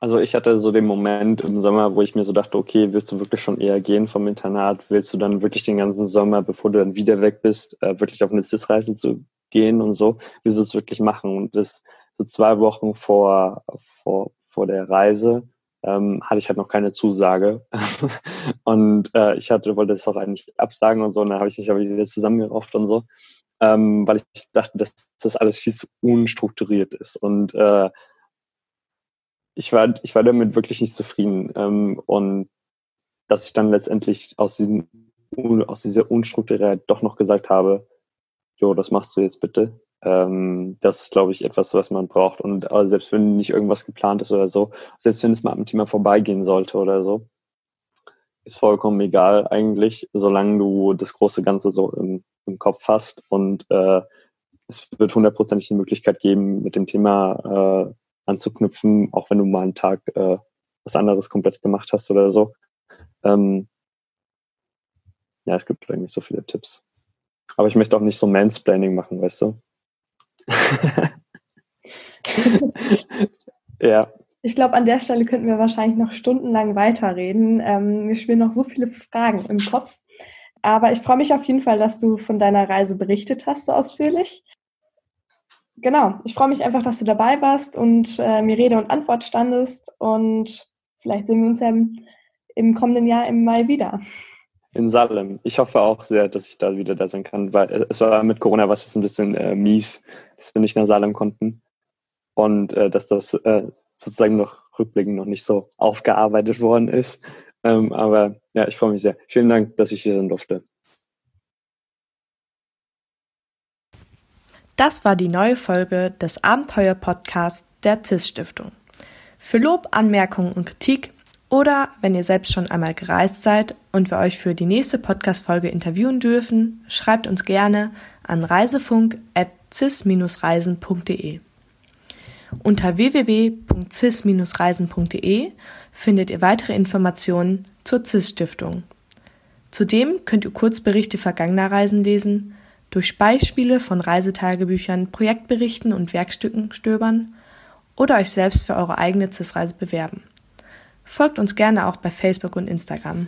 B: Also ich hatte so den Moment im Sommer, wo ich mir so dachte, okay, willst du wirklich schon eher gehen vom Internat? Willst du dann wirklich den ganzen Sommer, bevor du dann wieder weg bist, äh, wirklich auf eine CIS-Reise zu gehen und so? Willst du es wirklich machen? Und das so zwei Wochen vor, vor, vor der Reise ähm, hatte ich halt noch keine Zusage. [LAUGHS] und äh, ich hatte, wollte das auch eigentlich absagen und so, und dann habe ich mich aber wieder zusammengerauft und so. Ähm, weil ich dachte, dass das alles viel zu unstrukturiert ist. Und äh, ich war, ich war damit wirklich nicht zufrieden. Ähm, und dass ich dann letztendlich aus, diesem, aus dieser Unstrukturiertheit doch noch gesagt habe, jo, das machst du jetzt bitte. Ähm, das ist, glaube ich, etwas, was man braucht. Und also selbst wenn nicht irgendwas geplant ist oder so, selbst wenn es mal am Thema vorbeigehen sollte oder so, ist vollkommen egal eigentlich, solange du das große Ganze so im, im Kopf hast. Und äh, es wird hundertprozentig die Möglichkeit geben, mit dem Thema äh, anzuknüpfen, auch wenn du mal einen Tag äh, was anderes komplett gemacht hast oder so. Ähm, ja, es gibt eigentlich so viele Tipps. Aber ich möchte auch nicht so Mansplaining machen, weißt du? [LAUGHS]
A: ja. Ich glaube, an der Stelle könnten wir wahrscheinlich noch stundenlang weiterreden. Ähm, mir spielen noch so viele Fragen im Kopf. Aber ich freue mich auf jeden Fall, dass du von deiner Reise berichtet hast, so ausführlich genau, ich freue mich einfach, dass du dabei warst und äh, mir Rede und Antwort standest. Und vielleicht sehen wir uns ja im, im, kommenden Jahr im Mai wieder.
B: In Salem. Ich hoffe auch sehr, dass ich da wieder da sein kann, weil es war mit Corona was ein bisschen äh, mies, dass wir nicht nach Salem konnten. Und äh, dass das äh, sozusagen noch rückblickend noch nicht so aufgearbeitet worden ist. Ähm, aber ja, ich freue mich sehr. Vielen Dank, dass ich hier sein durfte.
A: Das war die neue Folge des Abenteuer-Podcasts der CIS-Stiftung. Für Lob, Anmerkungen und Kritik oder wenn ihr selbst schon einmal gereist seid und wir euch für die nächste Podcast-Folge interviewen dürfen, schreibt uns gerne an reisefunk.cis-reisen.de. Unter www.cis-reisen.de findet ihr weitere Informationen zur CIS-Stiftung. Zudem könnt ihr Kurzberichte vergangener Reisen lesen, durch Beispiele von Reisetagebüchern, Projektberichten und Werkstücken stöbern oder euch selbst für eure eigene CIS-Reise bewerben. Folgt uns gerne auch bei Facebook und Instagram.